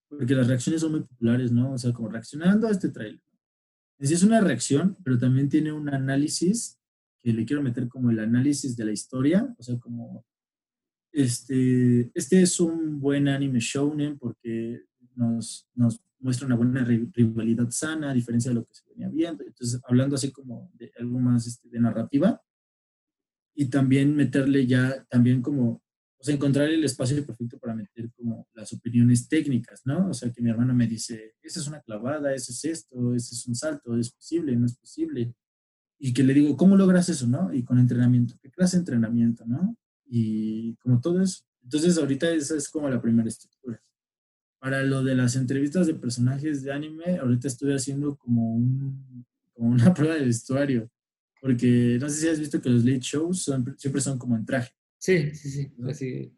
porque las reacciones son muy populares, ¿no? O sea, como reaccionando a este trailer es una reacción, pero también tiene un análisis que le quiero meter como el análisis de la historia, o sea, como este, este es un buen anime shounen porque nos, nos muestra una buena rivalidad sana, a diferencia de lo que se venía viendo. Entonces, hablando así como de algo más este, de narrativa, y también meterle ya, también como o sea, encontrar el espacio perfecto para meter como las opiniones técnicas, ¿no? O sea, que mi hermano me dice, esa es una clavada, ese es esto, ese es un salto, es posible, no es posible. Y que le digo, ¿cómo logras eso, no? Y con entrenamiento, ¿qué clase de entrenamiento, no? Y como todo eso. Entonces, ahorita esa es como la primera estructura. Para lo de las entrevistas de personajes de anime, ahorita estoy haciendo como, un, como una prueba de vestuario. Porque no sé si has visto que los late shows siempre son como en traje. Sí, sí, sí, así.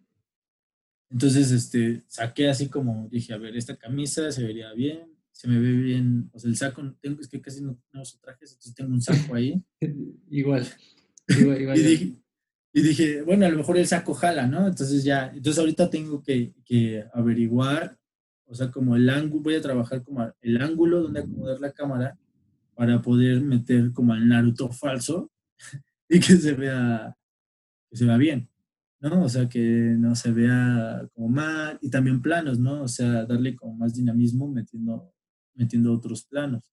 Entonces, este, saqué así como, dije, a ver, esta camisa se vería bien, se me ve bien, o sea, el saco, tengo, es que casi no tengo trajes, entonces tengo un saco ahí. igual, igual, igual. y, dije, y, dije, bueno, a lo mejor el saco jala, ¿no? Entonces ya, entonces ahorita tengo que, que averiguar, o sea, como el ángulo, voy a trabajar como el ángulo donde acomodar la cámara para poder meter como el Naruto falso y que se vea, que se vea bien. ¿No? O sea, que no se vea como mal, y también planos, ¿no? O sea, darle como más dinamismo metiendo, metiendo otros planos.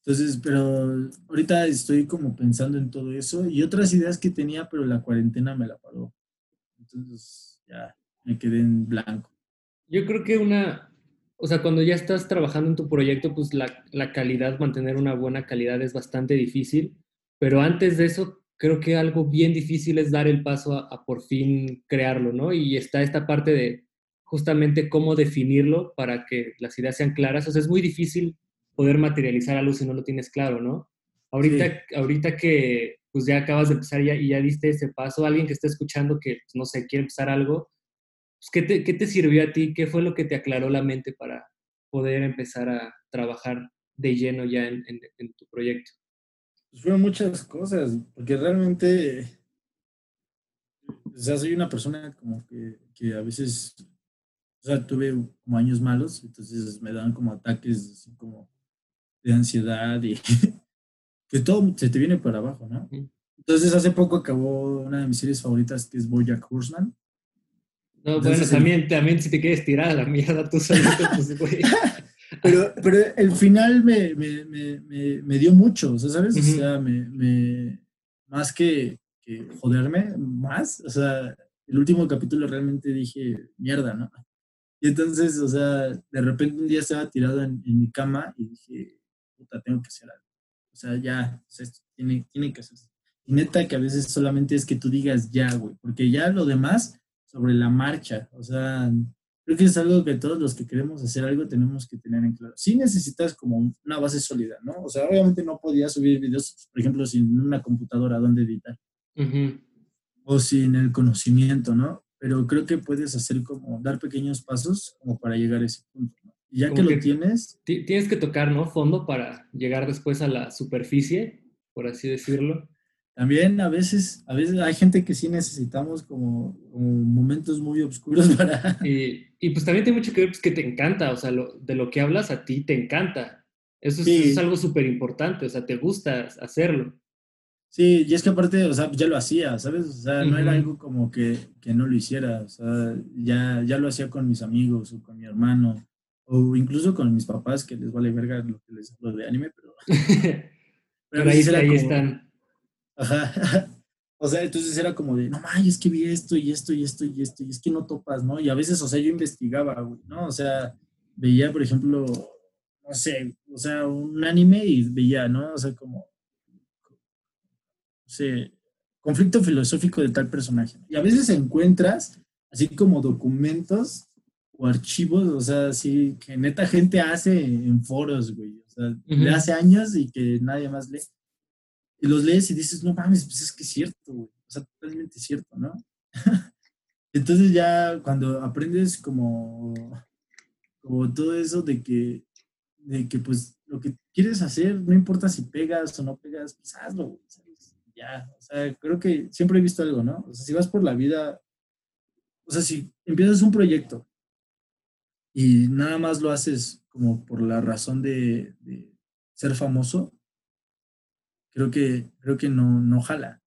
Entonces, pero ahorita estoy como pensando en todo eso y otras ideas que tenía, pero la cuarentena me la paró. Entonces, ya me quedé en blanco. Yo creo que una, o sea, cuando ya estás trabajando en tu proyecto, pues la, la calidad, mantener una buena calidad es bastante difícil, pero antes de eso creo que algo bien difícil es dar el paso a, por fin crearlo, ¿no? Y está esta parte de justamente cómo definirlo para que las ideas sean claras. O sea, es muy difícil poder materializar algo si no lo tienes claro, ¿no? Ahorita, ahorita que pues ya acabas de empezar y ya diste ese paso, alguien que esté escuchando que, pues, no sé, quiere empezar algo, pues, ¿qué, te, ¿qué te sirvió a ti? ¿Qué fue lo que te aclaró la mente para poder empezar a trabajar de lleno ya en tu proyecto? Pues fueron muchas cosas, porque realmente, o sea, soy una persona como que, que a veces, o sea, tuve como años malos, entonces me dan como ataques así como de ansiedad y que todo se te viene para abajo, ¿no? Entonces hace poco acabó una de mis series favoritas que es Bojack Horseman. No, bueno, también, también si te quieres tirar a la mierda tú solito, pues güey. Pero, pero el final me, me, me, me dio mucho, ¿sabes? O sea, me, más que, que joderme más. O sea, el último capítulo realmente dije, mierda, ¿no? Y entonces, o sea, de repente un día estaba tirado en, mi cama y dije, puta, tengo que hacer algo. O sea, ya, o sea, tiene, tiene que hacerse. Y neta que a veces solamente es que tú digas ya, güey, porque ya lo demás sobre la marcha, o sea, creo que es algo que todos los que queremos hacer algo tenemos que tener en claro. Sí necesitas como una base sólida, ¿no? O sea, obviamente no podía subir videos, por ejemplo, sin una computadora donde editar. O sin el conocimiento, ¿no? Pero creo que puedes hacer como, dar pequeños pasos como para llegar a ese punto, ¿no? Y ya que, lo tienes... Tienes que tocar, ¿no? Fondo para llegar después a la superficie, por así decirlo también a veces, a veces hay gente que sí necesitamos como, momentos muy oscuros para... Y, y, pues también tiene mucho que ver pues, que te encanta, o sea, de lo que hablas a ti te encanta. Eso es, algo súper importante, o sea, te gusta hacerlo. Sí, y es que aparte, o sea, ya lo hacía, ¿sabes? O sea, no era algo como que, que, no lo hiciera, o sea, ya, ya lo hacía con mis amigos o con mi hermano, o incluso con mis papás, que les vale verga lo que les hablo de anime, pero... pero, ahí, ahí están Ajá. O sea, entonces era como de, no mames, es que vi esto y esto y esto y esto, y es que no topas, ¿no? Y a veces, o sea, yo investigaba, güey, ¿no? O sea, veía, por ejemplo, no sé, o sea, un anime y veía, ¿no? O sea, como, no sé, conflicto filosófico de tal personaje. Y a veces encuentras así como documentos o archivos, o sea, así que neta gente hace en foros, güey. O sea, de hace años y que nadie más lee y los lees y dices, no mames, pues es que es cierto, güey. O sea, totalmente cierto, ¿no? Entonces ya cuando aprendes como, como todo eso de que, de que pues lo que quieres hacer, no importa si pegas o no pegas, pues hazlo, güey. Ya, o sea, creo que siempre he visto algo, ¿no? O sea, si vas por la vida, o sea, si empiezas un proyecto y nada más lo haces como por la razón de, de ser famoso, creo que, creo que no, no jala,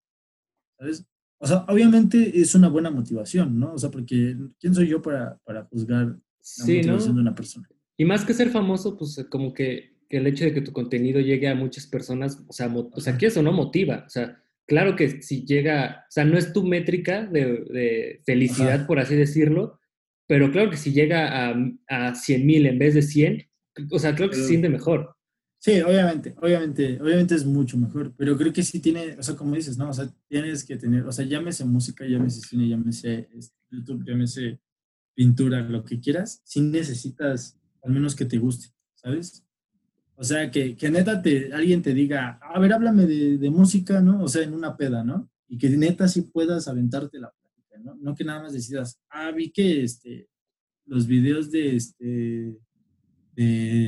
¿sabes? O sea, obviamente es una buena motivación, ¿no? O sea, porque ¿quién soy yo para, para juzgar la motivación de una persona? Y más que ser famoso, pues como que, que, el hecho de que tu contenido llegue a muchas personas, o sea, o sea que eso no motiva, o sea, claro que si llega, o sea, no es tu métrica de, de felicidad, por así decirlo, pero claro que si llega a, a 100 mil en vez de 100, o sea, creo que se siente mejor. Sí, obviamente, obviamente, obviamente es mucho mejor, pero creo que sí tiene, o sea, como dices, ¿no? O sea, tienes que tener, o sea, llámese música, llámese cine, llámese este, YouTube, llámese pintura, lo que quieras, sí necesitas al menos que te guste, ¿sabes? O sea, que, que neta te, alguien te diga, a ver, háblame de, de, música, ¿no? O sea, en una peda, ¿no? Y que neta sí puedas aventarte la plática, ¿no? No que nada más decidas, ah, vi que este, los videos de, este, de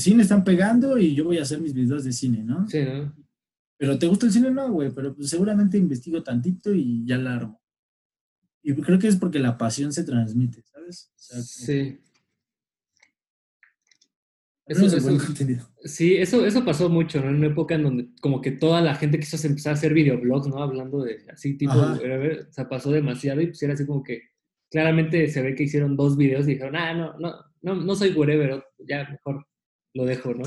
cine están pegando y yo voy a hacer mis videos de cine, ¿no? Sí, ¿no? Pero ¿te gusta el cine? No, güey, pero pues seguramente investigo tantito y ya la armo. Y creo que es porque la pasión se transmite, ¿sabes? sí. Eso, es contenido. Sí, eso, eso pasó mucho, ¿no? En una época en donde como que toda la gente quiso empezar a hacer videoblogs, ¿no? Hablando de así tipo, o sea, pasó demasiado y pues era así como que claramente se ve que hicieron dos videos y dijeron, ah, no, no, no, no soy whatever, ya mejor lo dejo, ¿no?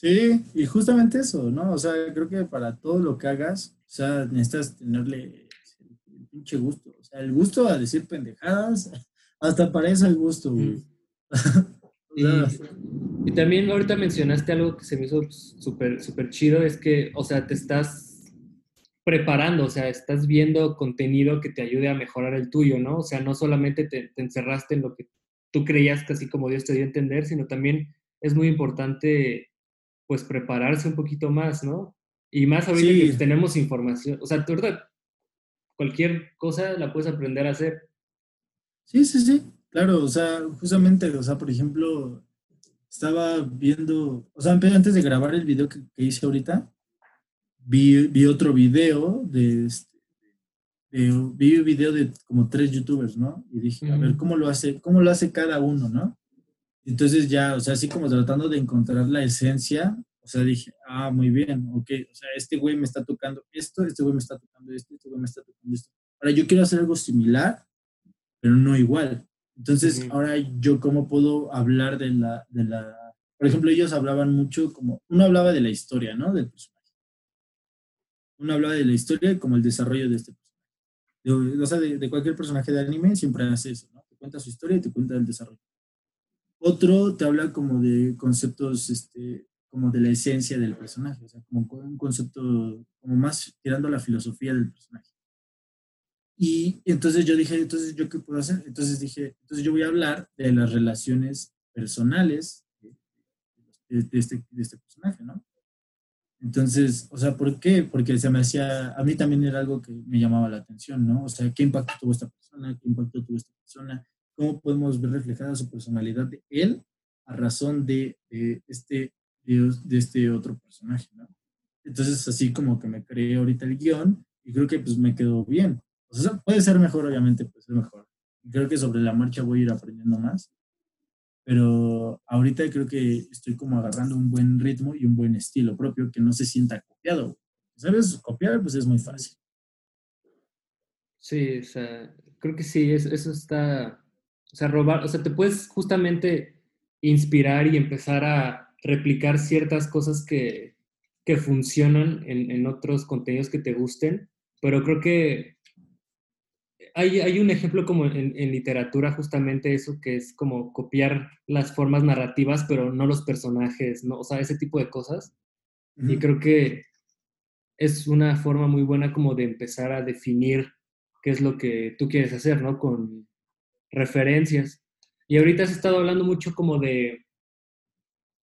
Sí, y justamente eso, ¿no? O sea, creo que para todo lo que hagas, o sea, necesitas tenerle el pinche gusto. O sea, el gusto a decir pendejadas, hasta para eso el gusto, güey. y, también ahorita mencionaste algo que se me hizo súper, súper chido, es que, o sea, te estás preparando, o sea, estás viendo contenido que te ayude a mejorar el tuyo, ¿no? O sea, no solamente te, te encerraste en lo que tú creías que así como Dios te dio a entender, sino también es muy importante pues prepararse un poquito más, ¿no? Y más ahorita que tenemos información, o sea, verdad, cualquier cosa la puedes aprender a hacer. Sí, sí, sí, claro, o sea, justamente, o sea, por ejemplo, estaba viendo, o sea, antes de grabar el video que, hice ahorita, vi, vi, otro video de, este, vi un video de como tres youtubers, ¿no? Y dije, a ver, ¿cómo lo hace, cómo lo hace cada uno, ¿no? Entonces ya, o sea, así como tratando de encontrar la esencia, o sea, dije, ah, muy bien, ok, o sea, este güey me está tocando esto, este güey me está tocando esto, este güey me está tocando esto. Ahora yo quiero hacer algo similar, pero no igual. Entonces, ahora yo cómo puedo hablar de la, de la, por ejemplo, ellos hablaban mucho como, uno hablaba de la historia, ¿no? Del personaje. Uno habla de la historia como el desarrollo de este personaje. o sea, de, de, cualquier personaje de anime siempre hace eso, ¿no? Te cuenta su historia y te cuenta el desarrollo. Otro te habla como de conceptos, este, como de la esencia del personaje, o sea, como un concepto como más tirando la filosofía del personaje. Y entonces yo dije, entonces yo qué puedo hacer? Entonces dije, entonces yo voy a hablar de las relaciones personales de, este, de este personaje, ¿no? Entonces, o sea, ¿por qué? Porque se me hacía, a mí también era algo que me llamaba la atención, ¿no? O sea, ¿qué impacto tuvo esta persona? ¿Qué impacto tuvo esta persona? ¿Cómo podemos ver reflejada su personalidad de él a razón de, de este, de, de, este otro personaje, ¿no? Entonces, así como que me creé ahorita el guion y creo que pues me quedó bien. O sea, puede ser mejor, obviamente, puede ser mejor. Creo que sobre la marcha voy a ir aprendiendo más pero ahorita creo que estoy como agarrando un buen ritmo y un buen estilo propio que no se sienta copiado. ¿Sabes? Copiar pues es muy fácil. Sí, o sea, creo que sí, eso, está, o sea, robar, o sea, te puedes justamente inspirar y empezar a replicar ciertas cosas que, que funcionan en, en otros contenidos que te gusten, pero creo que hay, un ejemplo como en, literatura justamente eso, que es como copiar las formas narrativas, pero no los personajes, ¿no? O sea, ese tipo de cosas. Y creo que es una forma muy buena como de empezar a definir qué es lo que tú quieres hacer, ¿no? Con referencias. Y ahorita has estado hablando mucho como de,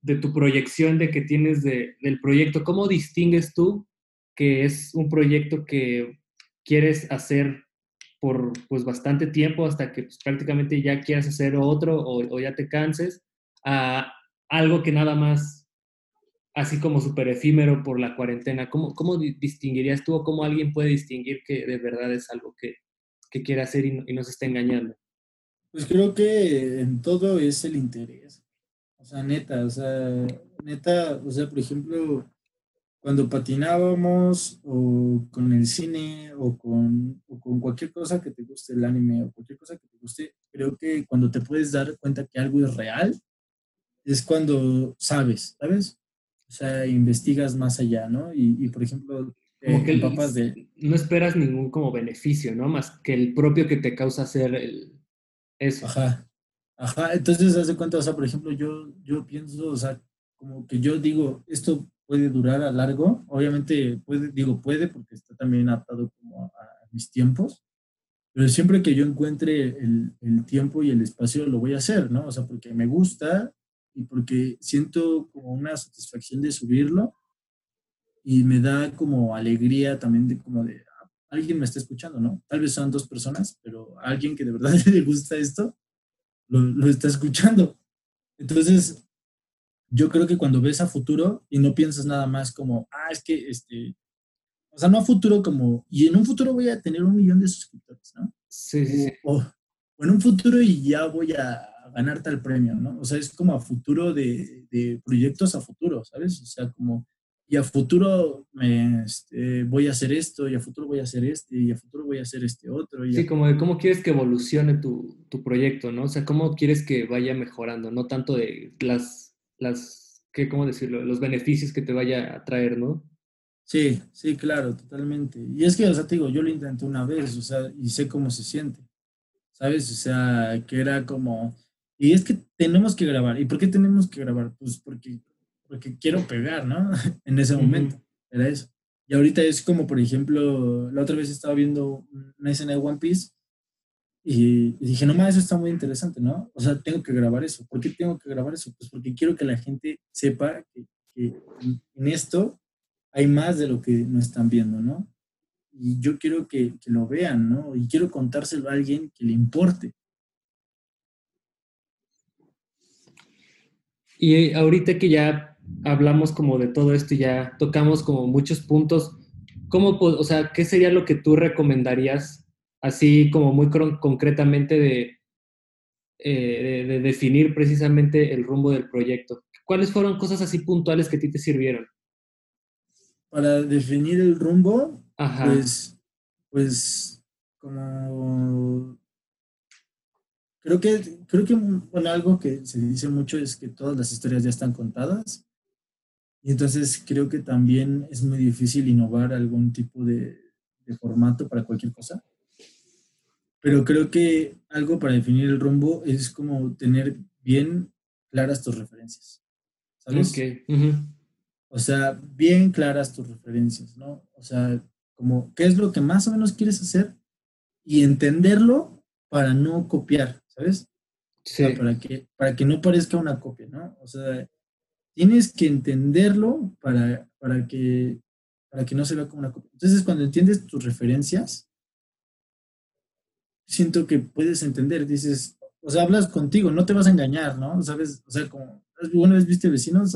de tu proyección, de que tienes de, del proyecto. ¿Cómo distingues tú que es un proyecto que quieres hacer por pues bastante tiempo hasta que pues, prácticamente ya quieras hacer otro o, ya te canses, a algo que nada más así como súper efímero por la cuarentena. ¿Cómo, ¿Cómo distinguirías tú o cómo alguien puede distinguir que de verdad es algo que, que quiere hacer y, y no se está engañando? Pues creo que en todo es el interés. O sea, neta, o sea, neta, o sea, por ejemplo, cuando patinábamos o con el cine o con, o con, cualquier cosa que te guste, el anime o cualquier cosa que te guste, creo que cuando te puedes dar cuenta que algo es real, es cuando sabes, ¿sabes? O sea, investigas más allá, ¿no? Y, y por ejemplo, como que el, de... no esperas ningún como beneficio, ¿no? Más que el propio que te causa hacer el, eso. Ajá. Ajá, entonces, haz de cuenta, o sea, por ejemplo, yo, yo pienso, o sea, como que yo digo, esto puede durar a largo. Obviamente, puede, digo puede porque está también adaptado como a, mis tiempos, pero siempre que yo encuentre el, el, tiempo y el espacio lo voy a hacer, ¿no? O sea, porque me gusta y porque siento como una satisfacción de subirlo y me da como alegría también de como de alguien me está escuchando, ¿no? Tal vez son dos personas, pero alguien que de verdad le gusta esto lo, lo está escuchando. Entonces, yo creo que cuando ves a futuro y no piensas nada más como, ah, es que, este, o sea, no a futuro como, y en un futuro voy a tener un millón de suscriptores, ¿no? Sí, sí, O, en un futuro y ya voy a ganar tal premio, ¿no? O sea, es como a futuro de, de proyectos a futuro, ¿sabes? O sea, como, y a futuro me, este, voy a hacer esto, y a futuro voy a hacer este, y a futuro voy a hacer este otro. Y sí, como de cómo quieres que evolucione tu, tu proyecto, ¿no? O sea, cómo quieres que vaya mejorando, no tanto de las las, ¿qué, ¿cómo decirlo? Los beneficios que te vaya a traer, ¿no? Sí, sí, claro, totalmente. Y es que, o sea, te digo, yo lo intenté una vez, o sea, y sé cómo se siente, ¿sabes? O sea, que era como, y es que tenemos que grabar. ¿Y por qué tenemos que grabar? Pues porque, porque quiero pegar, ¿no? en ese momento, era eso. Y ahorita es como, por ejemplo, la otra vez estaba viendo una escena de One Piece y, dije, no más, eso está muy interesante, ¿no? O sea, tengo que grabar eso. ¿Por qué tengo que grabar eso? Pues porque quiero que la gente sepa que, en esto hay más de lo que no están viendo, ¿no? Y yo quiero que, que, lo vean, ¿no? Y quiero contárselo a alguien que le importe. Y ahorita que ya hablamos como de todo esto y ya tocamos como muchos puntos, ¿cómo, o sea, qué sería lo que tú recomendarías así como muy concretamente eh, de, definir precisamente el rumbo del proyecto. ¿Cuáles fueron cosas así puntuales que a ti te sirvieron? Para definir el rumbo, pues, pues como creo que creo que algo que se dice mucho es que todas las historias ya están contadas Y entonces creo que también es muy difícil innovar algún tipo de, de formato para cualquier cosa. Pero creo que algo para definir el rumbo es como tener bien claras tus referencias. ¿Sabes? O sea, bien claras tus referencias, ¿no? O sea, como qué es lo que más o menos quieres hacer y entenderlo para no copiar, ¿sabes? Sí. para, que, para que no parezca una copia, ¿no? O sea, tienes que entenderlo para, para, que, para que no se vea como una copia. Entonces, cuando entiendes tus referencias, siento que puedes entender, dices, o sea, hablas contigo, no te vas a engañar, ¿no? ¿Sabes? O sea, como, ¿alguna vez viste vecinos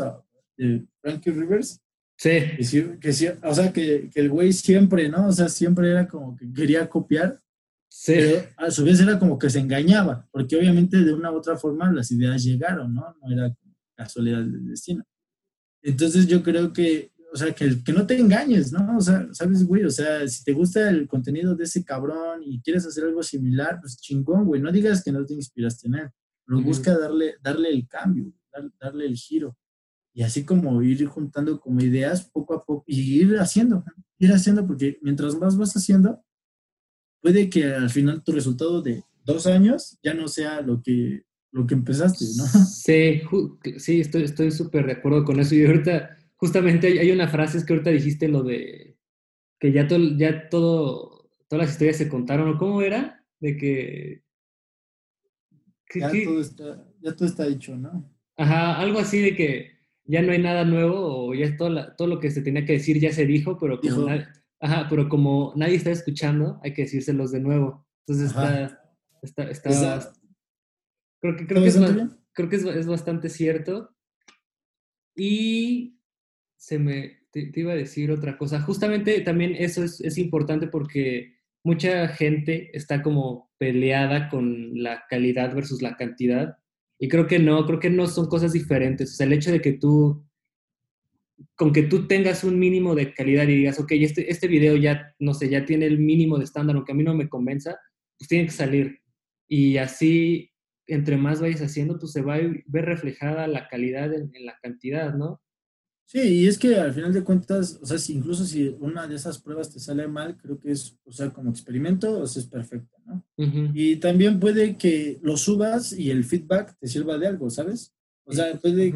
de Frankie Rivers? Sí. Que sí, o sea, que, que el güey siempre, ¿no? O sea, siempre era como que quería copiar. Sí. Pero a su vez era como que se engañaba, porque obviamente de una u otra forma las ideas llegaron, ¿no? No era casualidad del destino. Entonces yo creo que, o sea, que, que no te engañes, ¿no? O sea, sabes, güey, o sea, si te gusta el contenido de ese cabrón y quieres hacer algo similar, pues chingón, güey, no digas que no te inspiraste en él, pero busca darle, darle el cambio, darle el giro y así como ir juntando como ideas poco a poco y ir haciendo, ir haciendo, porque mientras más vas haciendo, puede que al final tu resultado de dos años ya no sea lo que, lo que empezaste, ¿no? Sí, sí, estoy estoy súper de acuerdo con eso. Y ahorita, justamente hay, una frase, es que ahorita dijiste lo de que ya, todo ya todo, todas las historias se contaron, ¿o cómo era? De que... ya, Todo está, ya todo está dicho, ¿no? Ajá, algo así de que ya no hay nada nuevo o ya todo, todo lo que se tenía que decir ya se dijo, pero como, nadie, ajá, pero como nadie está escuchando, hay que decírselos de nuevo. Entonces está, está, creo que, creo que, es, creo que es, bastante cierto. Y se me, te, iba a decir otra cosa. Justamente también eso es, es importante porque mucha gente está como peleada con la calidad versus la cantidad y creo que no, creo que no son cosas diferentes. O sea, el hecho de que tú, con que tú tengas un mínimo de calidad y digas, ok, este, este video ya, no sé, ya tiene el mínimo de estándar, aunque a mí no me convenza, pues tiene que salir. Y así, entre más vayas haciendo, pues se va a ver reflejada la calidad en la cantidad, ¿no? Sí, y es que al final de cuentas, o sea, si incluso si una de esas pruebas te sale mal, creo que es, o sea, como experimento, o sea, es perfecto, ¿no? Y también puede que lo subas y el feedback te sirva de algo, ¿sabes? O sea, puede,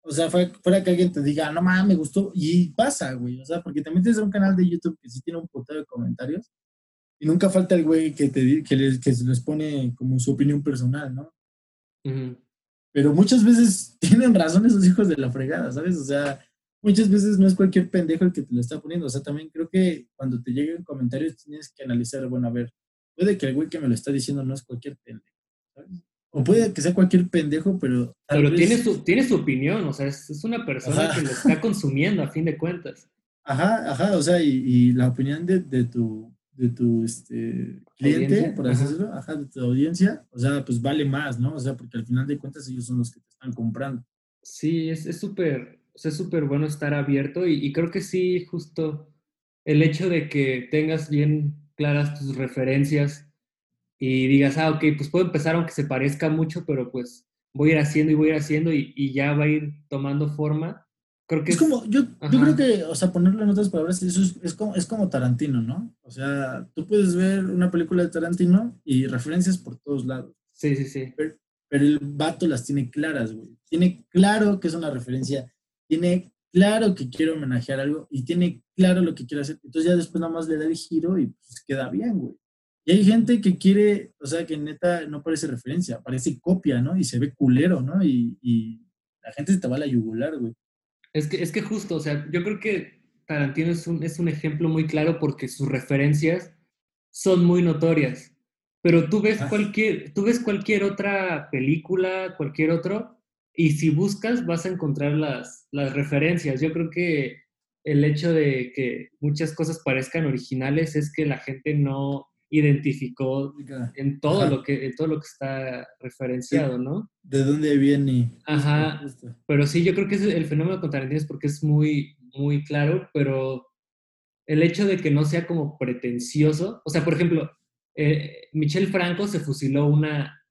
o sea, fuera que alguien te diga, no mames, me gustó, y pasa, güey, o sea, porque también tienes un canal de YouTube que sí tiene un puto de comentarios, y nunca falta el güey que, te, que, les, que les pone como su opinión personal, ¿no? Pero muchas veces tienen razón esos hijos de la fregada, ¿sabes? O sea, muchas veces no es cualquier pendejo el que te lo está poniendo. O sea, también creo que cuando te lleguen comentarios tienes que analizar, bueno, a ver, puede que el güey que me lo está diciendo no es cualquier pendejo, ¿sabes? O puede que sea cualquier pendejo, pero... pero tiene, su, tiene su opinión, o sea, es, una persona que lo está consumiendo a fin de cuentas. Ajá, ajá, o sea, y, y la opinión de, de, tu, de tu este, cliente, por así decirlo, ajá, de tu audiencia, o sea, pues vale más, ¿no? O sea, porque al final de cuentas ellos son los que te están comprando. Sí, es súper, es súper bueno estar abierto y, y, creo que sí, justo el hecho de que tengas bien claras tus referencias y digas, ah, ok, pues puedo empezar aunque se parezca mucho, pero pues voy a ir haciendo y voy a ir haciendo y, y ya va a ir tomando forma es, como, yo, yo creo que, o sea, ponerlo en otras palabras, eso es, como, es como Tarantino, ¿no? O sea, tú puedes ver una película de Tarantino y referencias por todos lados. Sí, sí, sí. Pero, el vato las tiene claras, güey. Tiene claro que es una referencia, tiene claro que quiere homenajear algo y tiene claro lo que quiere hacer. Entonces ya después nada más le da el giro y pues queda bien, güey. Y hay gente que quiere, o sea, que neta no parece referencia, parece copia, ¿no? Y se ve culero, ¿no? Y, y la gente se te va a la yugular, güey. Es que, es que justo, o sea, yo creo que Tarantino es un, es un ejemplo muy claro porque sus referencias son muy notorias. Pero tú ves, cualquier, tú ves cualquier otra película, cualquier otro, y si buscas vas a encontrar las, las referencias. Yo creo que el hecho de que muchas cosas parezcan originales es que la gente no, identificó en todo lo que en todo lo que está referenciado, ¿no? ¿De dónde viene? Ajá. Pero sí, yo creo que es el fenómeno con Tarantino es porque es muy muy claro, pero el hecho de que no sea como pretencioso, o sea, por ejemplo, eh, Michel Franco se fusiló una,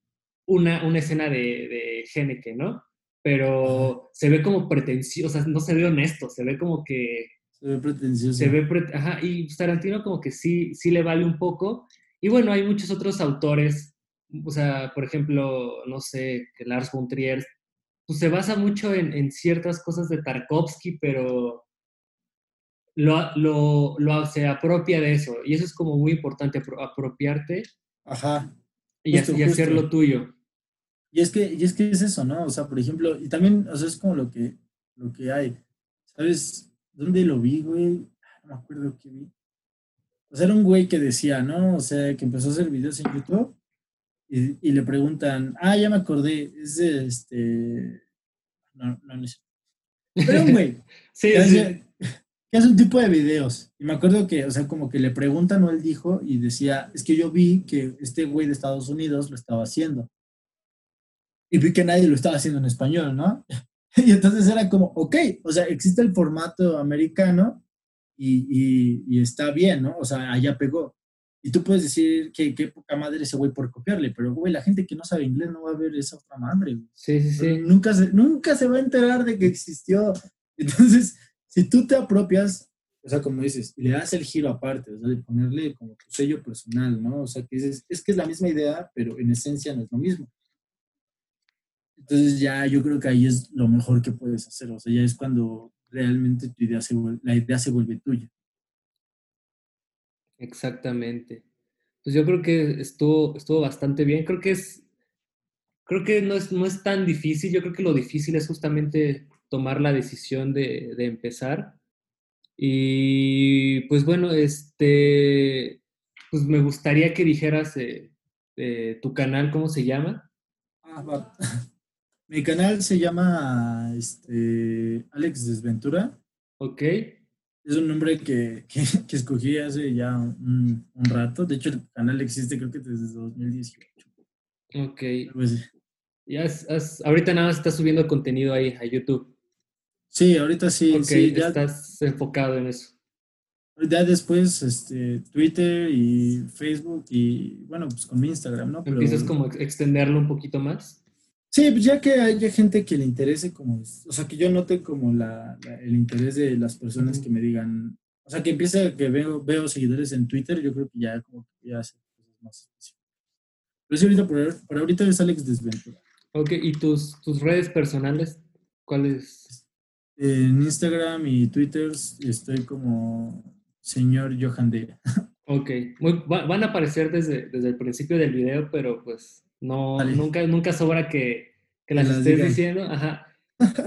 una, una escena de, de Geneke, ¿no? pero se ve como pretencioso, o sea, no se ve honesto, se ve como que... Se ve pretencioso. Se ve, ajá, y Tarantino como que sí, sí le vale un poco. Y bueno, hay muchos otros autores, o sea, por ejemplo, no sé, que Lars von Trier, pues se basa mucho en, en ciertas cosas de Tarkovsky, pero lo, lo, lo, se apropia de eso. Y eso es como muy importante, apropiarte Ajá. y, hacerlo tuyo. Y es, que, y es que es eso, ¿no? O sea, por ejemplo, y también, o sea, es como lo que, lo que hay. ¿Sabes dónde lo vi, güey? No me acuerdo qué vi. O sea, era un güey que decía, ¿no? O sea, que empezó a hacer videos en YouTube y, y le preguntan, ah, ya me acordé, es de este. No, no, no es. Pero un güey. sí, sí que es un tipo de videos. Y me acuerdo que, o sea, como que le preguntan o él dijo y decía, es que yo vi que este güey de Estados Unidos lo estaba haciendo. Y vi que nadie lo estaba haciendo en español, ¿no? y entonces era como, ok, o sea, existe el formato americano y, y, está bien, ¿no? O sea, allá pegó. Y tú puedes decir que qué poca madre ese güey por copiarle, pero güey, la gente que no sabe inglés no va a ver esa otra madre. Sí, sí, sí. Nunca se, nunca se va a enterar de que existió. Entonces, si tú te apropias, o sea, como dices, le das el giro aparte, o sea, de ponerle como tu sello personal, ¿no? O sea, que dices, es que es la misma idea, pero en esencia no es lo mismo. Entonces ya yo creo que ahí es lo mejor que puedes hacer, o sea, ya es cuando realmente tu idea se vuelve, la idea se vuelve tuya. Exactamente. Pues yo creo que estuvo, estuvo bastante bien. Creo que es, creo que no es, no es tan difícil. Yo creo que lo difícil es justamente tomar la decisión de, empezar. Y pues bueno, este, pues me gustaría que dijeras tu canal, ¿cómo se llama? Ah, Mi canal se llama este, Alex Desventura. Ok. Es un nombre que, escogí hace ya un, rato. De hecho, el canal existe creo que desde 2018. Ok. Pues, ya ahorita nada más estás subiendo contenido ahí a YouTube. Sí, ahorita sí. sí ya, estás enfocado en eso. Ya después, este, Twitter y Facebook y, bueno, pues con mi Instagram, ¿no? ¿Empiezas como a extenderlo un poquito más? Sí, pues ya que haya gente que le interese como, o sea, que yo note como la, el interés de las personas que me digan, o sea, que empiece que veo, veo seguidores en Twitter, yo creo que ya como que ya hace cosas más. Pero sí, ahorita, por, por ahorita es Alex Desventura. Ok, ¿y tus, tus redes personales? ¿Cuáles? En Instagram y Twitter estoy como señor Johan de. Ok, van a aparecer desde, desde el principio del video, pero pues no, nunca, nunca sobra que, que las, estés diciendo. Ajá.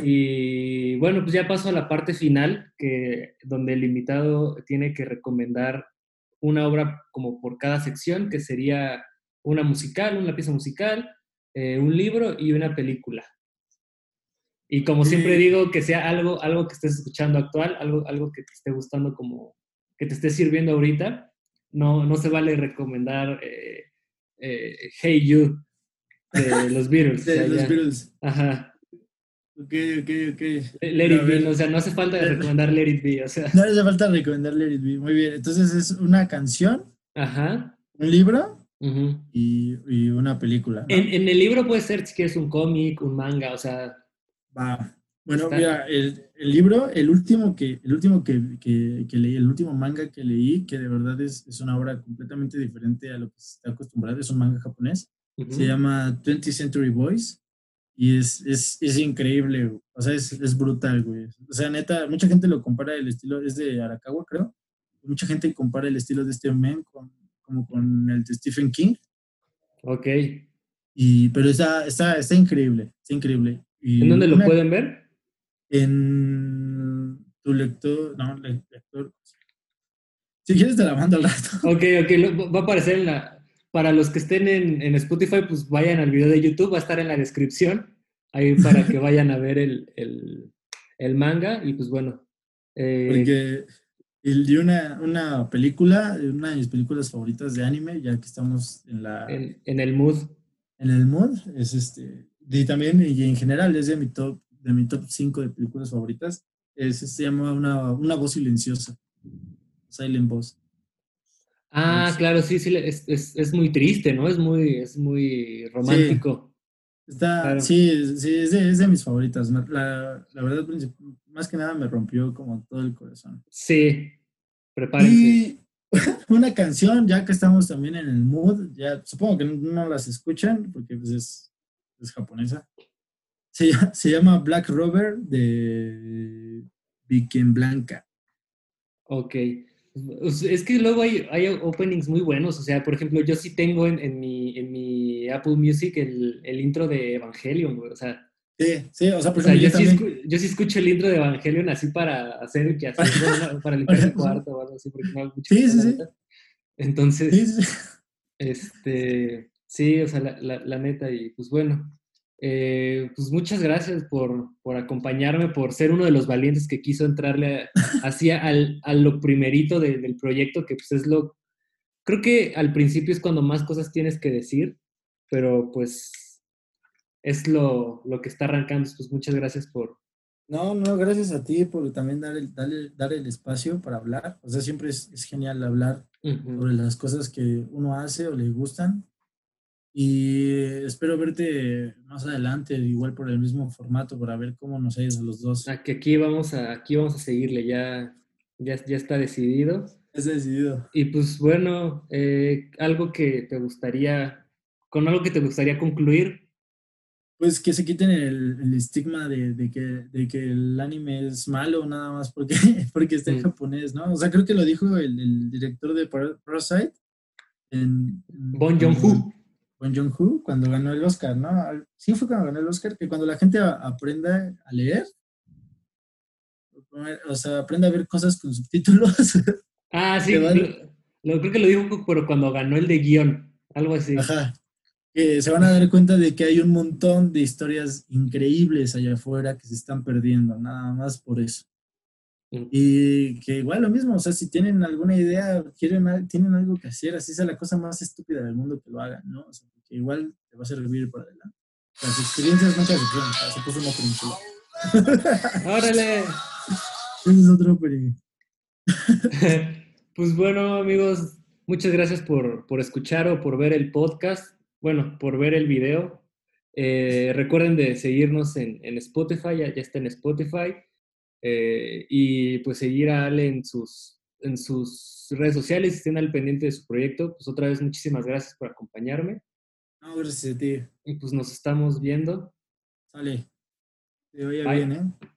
Y bueno, pues ya paso a la parte final, que, donde el invitado tiene que recomendar una obra como por cada sección, que sería una musical, una pieza musical, eh, un libro y una película. Y como siempre digo, que sea algo, algo que estés escuchando actual, algo, algo que te esté gustando como, que te esté sirviendo ahorita. No, no se vale recomendar eh, eh, Hey You de los Beatles. de los Beatles. Ajá. Ok, ok, ok. Let It Be, o sea, no hace falta recomendar Let It Be, o sea. No hace falta recomendar Let It Be, muy bien. Entonces es una canción, Ajá. un libro y, y, una película. En, en, el libro puede ser si quieres un cómic, un manga, o sea, Va. Bueno, mira, el, el, libro, el último, que, el último que, que, que, leí, el último manga que leí, que de verdad es, es, una obra completamente diferente a lo que se está acostumbrado, es un manga japonés, se llama 20th Century Boys y es, es, es increíble, o sea, es, es, brutal, güey. O sea, neta, mucha gente lo compara el estilo, es de Arakawa, creo. Mucha gente compara el estilo de este men con, como con el de Stephen King. Ok. Y, pero está, está, está increíble, está increíble. ¿En dónde lo pueden ver? En tu lector, no, lector. Si quieres te la mando al rato. Ok, ok, va a aparecer en la... Para los que estén en, en, Spotify, pues vayan al video de YouTube, va a estar en la descripción, ahí para que vayan a ver el, el, el manga y pues bueno. Eh, Porque y una, una película, una de mis películas favoritas de anime, ya que estamos en la... En, en el mood. En el mood, es este, y también, y en general, es de mi top, de mi top 5 de películas favoritas. Es, se llama una, una voz silenciosa. Silent Voice. Ah, claro, sí, sí, es, es, es, muy triste, ¿no? Es muy, es muy romántico. Está, sí, sí, es de, es de, mis favoritas. La, la, verdad, más que nada me rompió como todo el corazón. Sí, prepárense. Y una canción, ya que estamos también en el mood, ya supongo que no, las escuchan porque pues, es, es japonesa. Se, se, llama Black Rover de Viking Blanca. Ok. Pues, es que luego hay, hay openings muy buenos, o sea, por ejemplo, yo sí tengo en, en, mi, en mi Apple Music el, el intro de Evangelion, güey, o sea. Sí, sí, o sea, por ejemplo, yo, sí yo, sí escucho el intro de Evangelion así para hacer que hace, para limpiar el cuarto o algo así, porque no mucho. Sí, sí, sí. Entonces, este, sí, o sea, la, la, la neta, y pues bueno, eh, pues muchas gracias por, por, acompañarme, por ser uno de los valientes que quiso entrarle hacia al, a lo primerito del proyecto, que pues es lo, creo que al principio es cuando más cosas tienes que decir, pero pues es lo, lo que está arrancando. Pues muchas gracias por... No, no, gracias a ti por también dar el, dar el, espacio para hablar. O sea, siempre es, es genial hablar sobre las cosas que uno hace o le gustan y espero verte más adelante, igual por el mismo formato, para ver cómo nos ha a los dos. Ah, que aquí vamos a, aquí vamos a seguirle, ya, ya, ya está decidido. Es decidido. Y pues bueno, eh, algo que te gustaría, con algo que te gustaría concluir. Pues que se quiten el, estigma de, de, que, de que el anime es malo nada más porque, porque está en mm. japonés, ¿no? O sea, creo que lo dijo el, director de Parasite. En, bon con Jong-Hu cuando ganó el Oscar, ¿no? Sí fue cuando ganó el Oscar, que cuando la gente aprenda a leer, o sea, aprenda a ver cosas con subtítulos. Ah, sí, lo, creo que lo dijo pero cuando ganó el de guion, algo así. Ajá. Que se van a dar cuenta de que hay un montón de historias increíbles allá afuera que se están perdiendo, nada más por eso. Y que igual lo mismo, o sea, si tienen alguna idea, quieren, tienen algo que hacer, así sea la cosa más estúpida del mundo que lo hagan, ¿no? O sea, que igual te va a servir para adelante. Las experiencias nunca se quedan, se puso una película. ¡Órale! Ese es otro opening. pues bueno, amigos, muchas gracias por, por, escuchar o por ver el podcast, bueno, por ver el video. Eh, recuerden de seguirnos en, en Spotify, ya, ya está en Spotify. Eh, y pues seguir a Ale en sus, en sus redes sociales, estén al pendiente de su proyecto. Pues otra vez muchísimas gracias por acompañarme. No, gracias a ti. Y pues nos estamos viendo. Sale. Te vaya bien, ¿eh?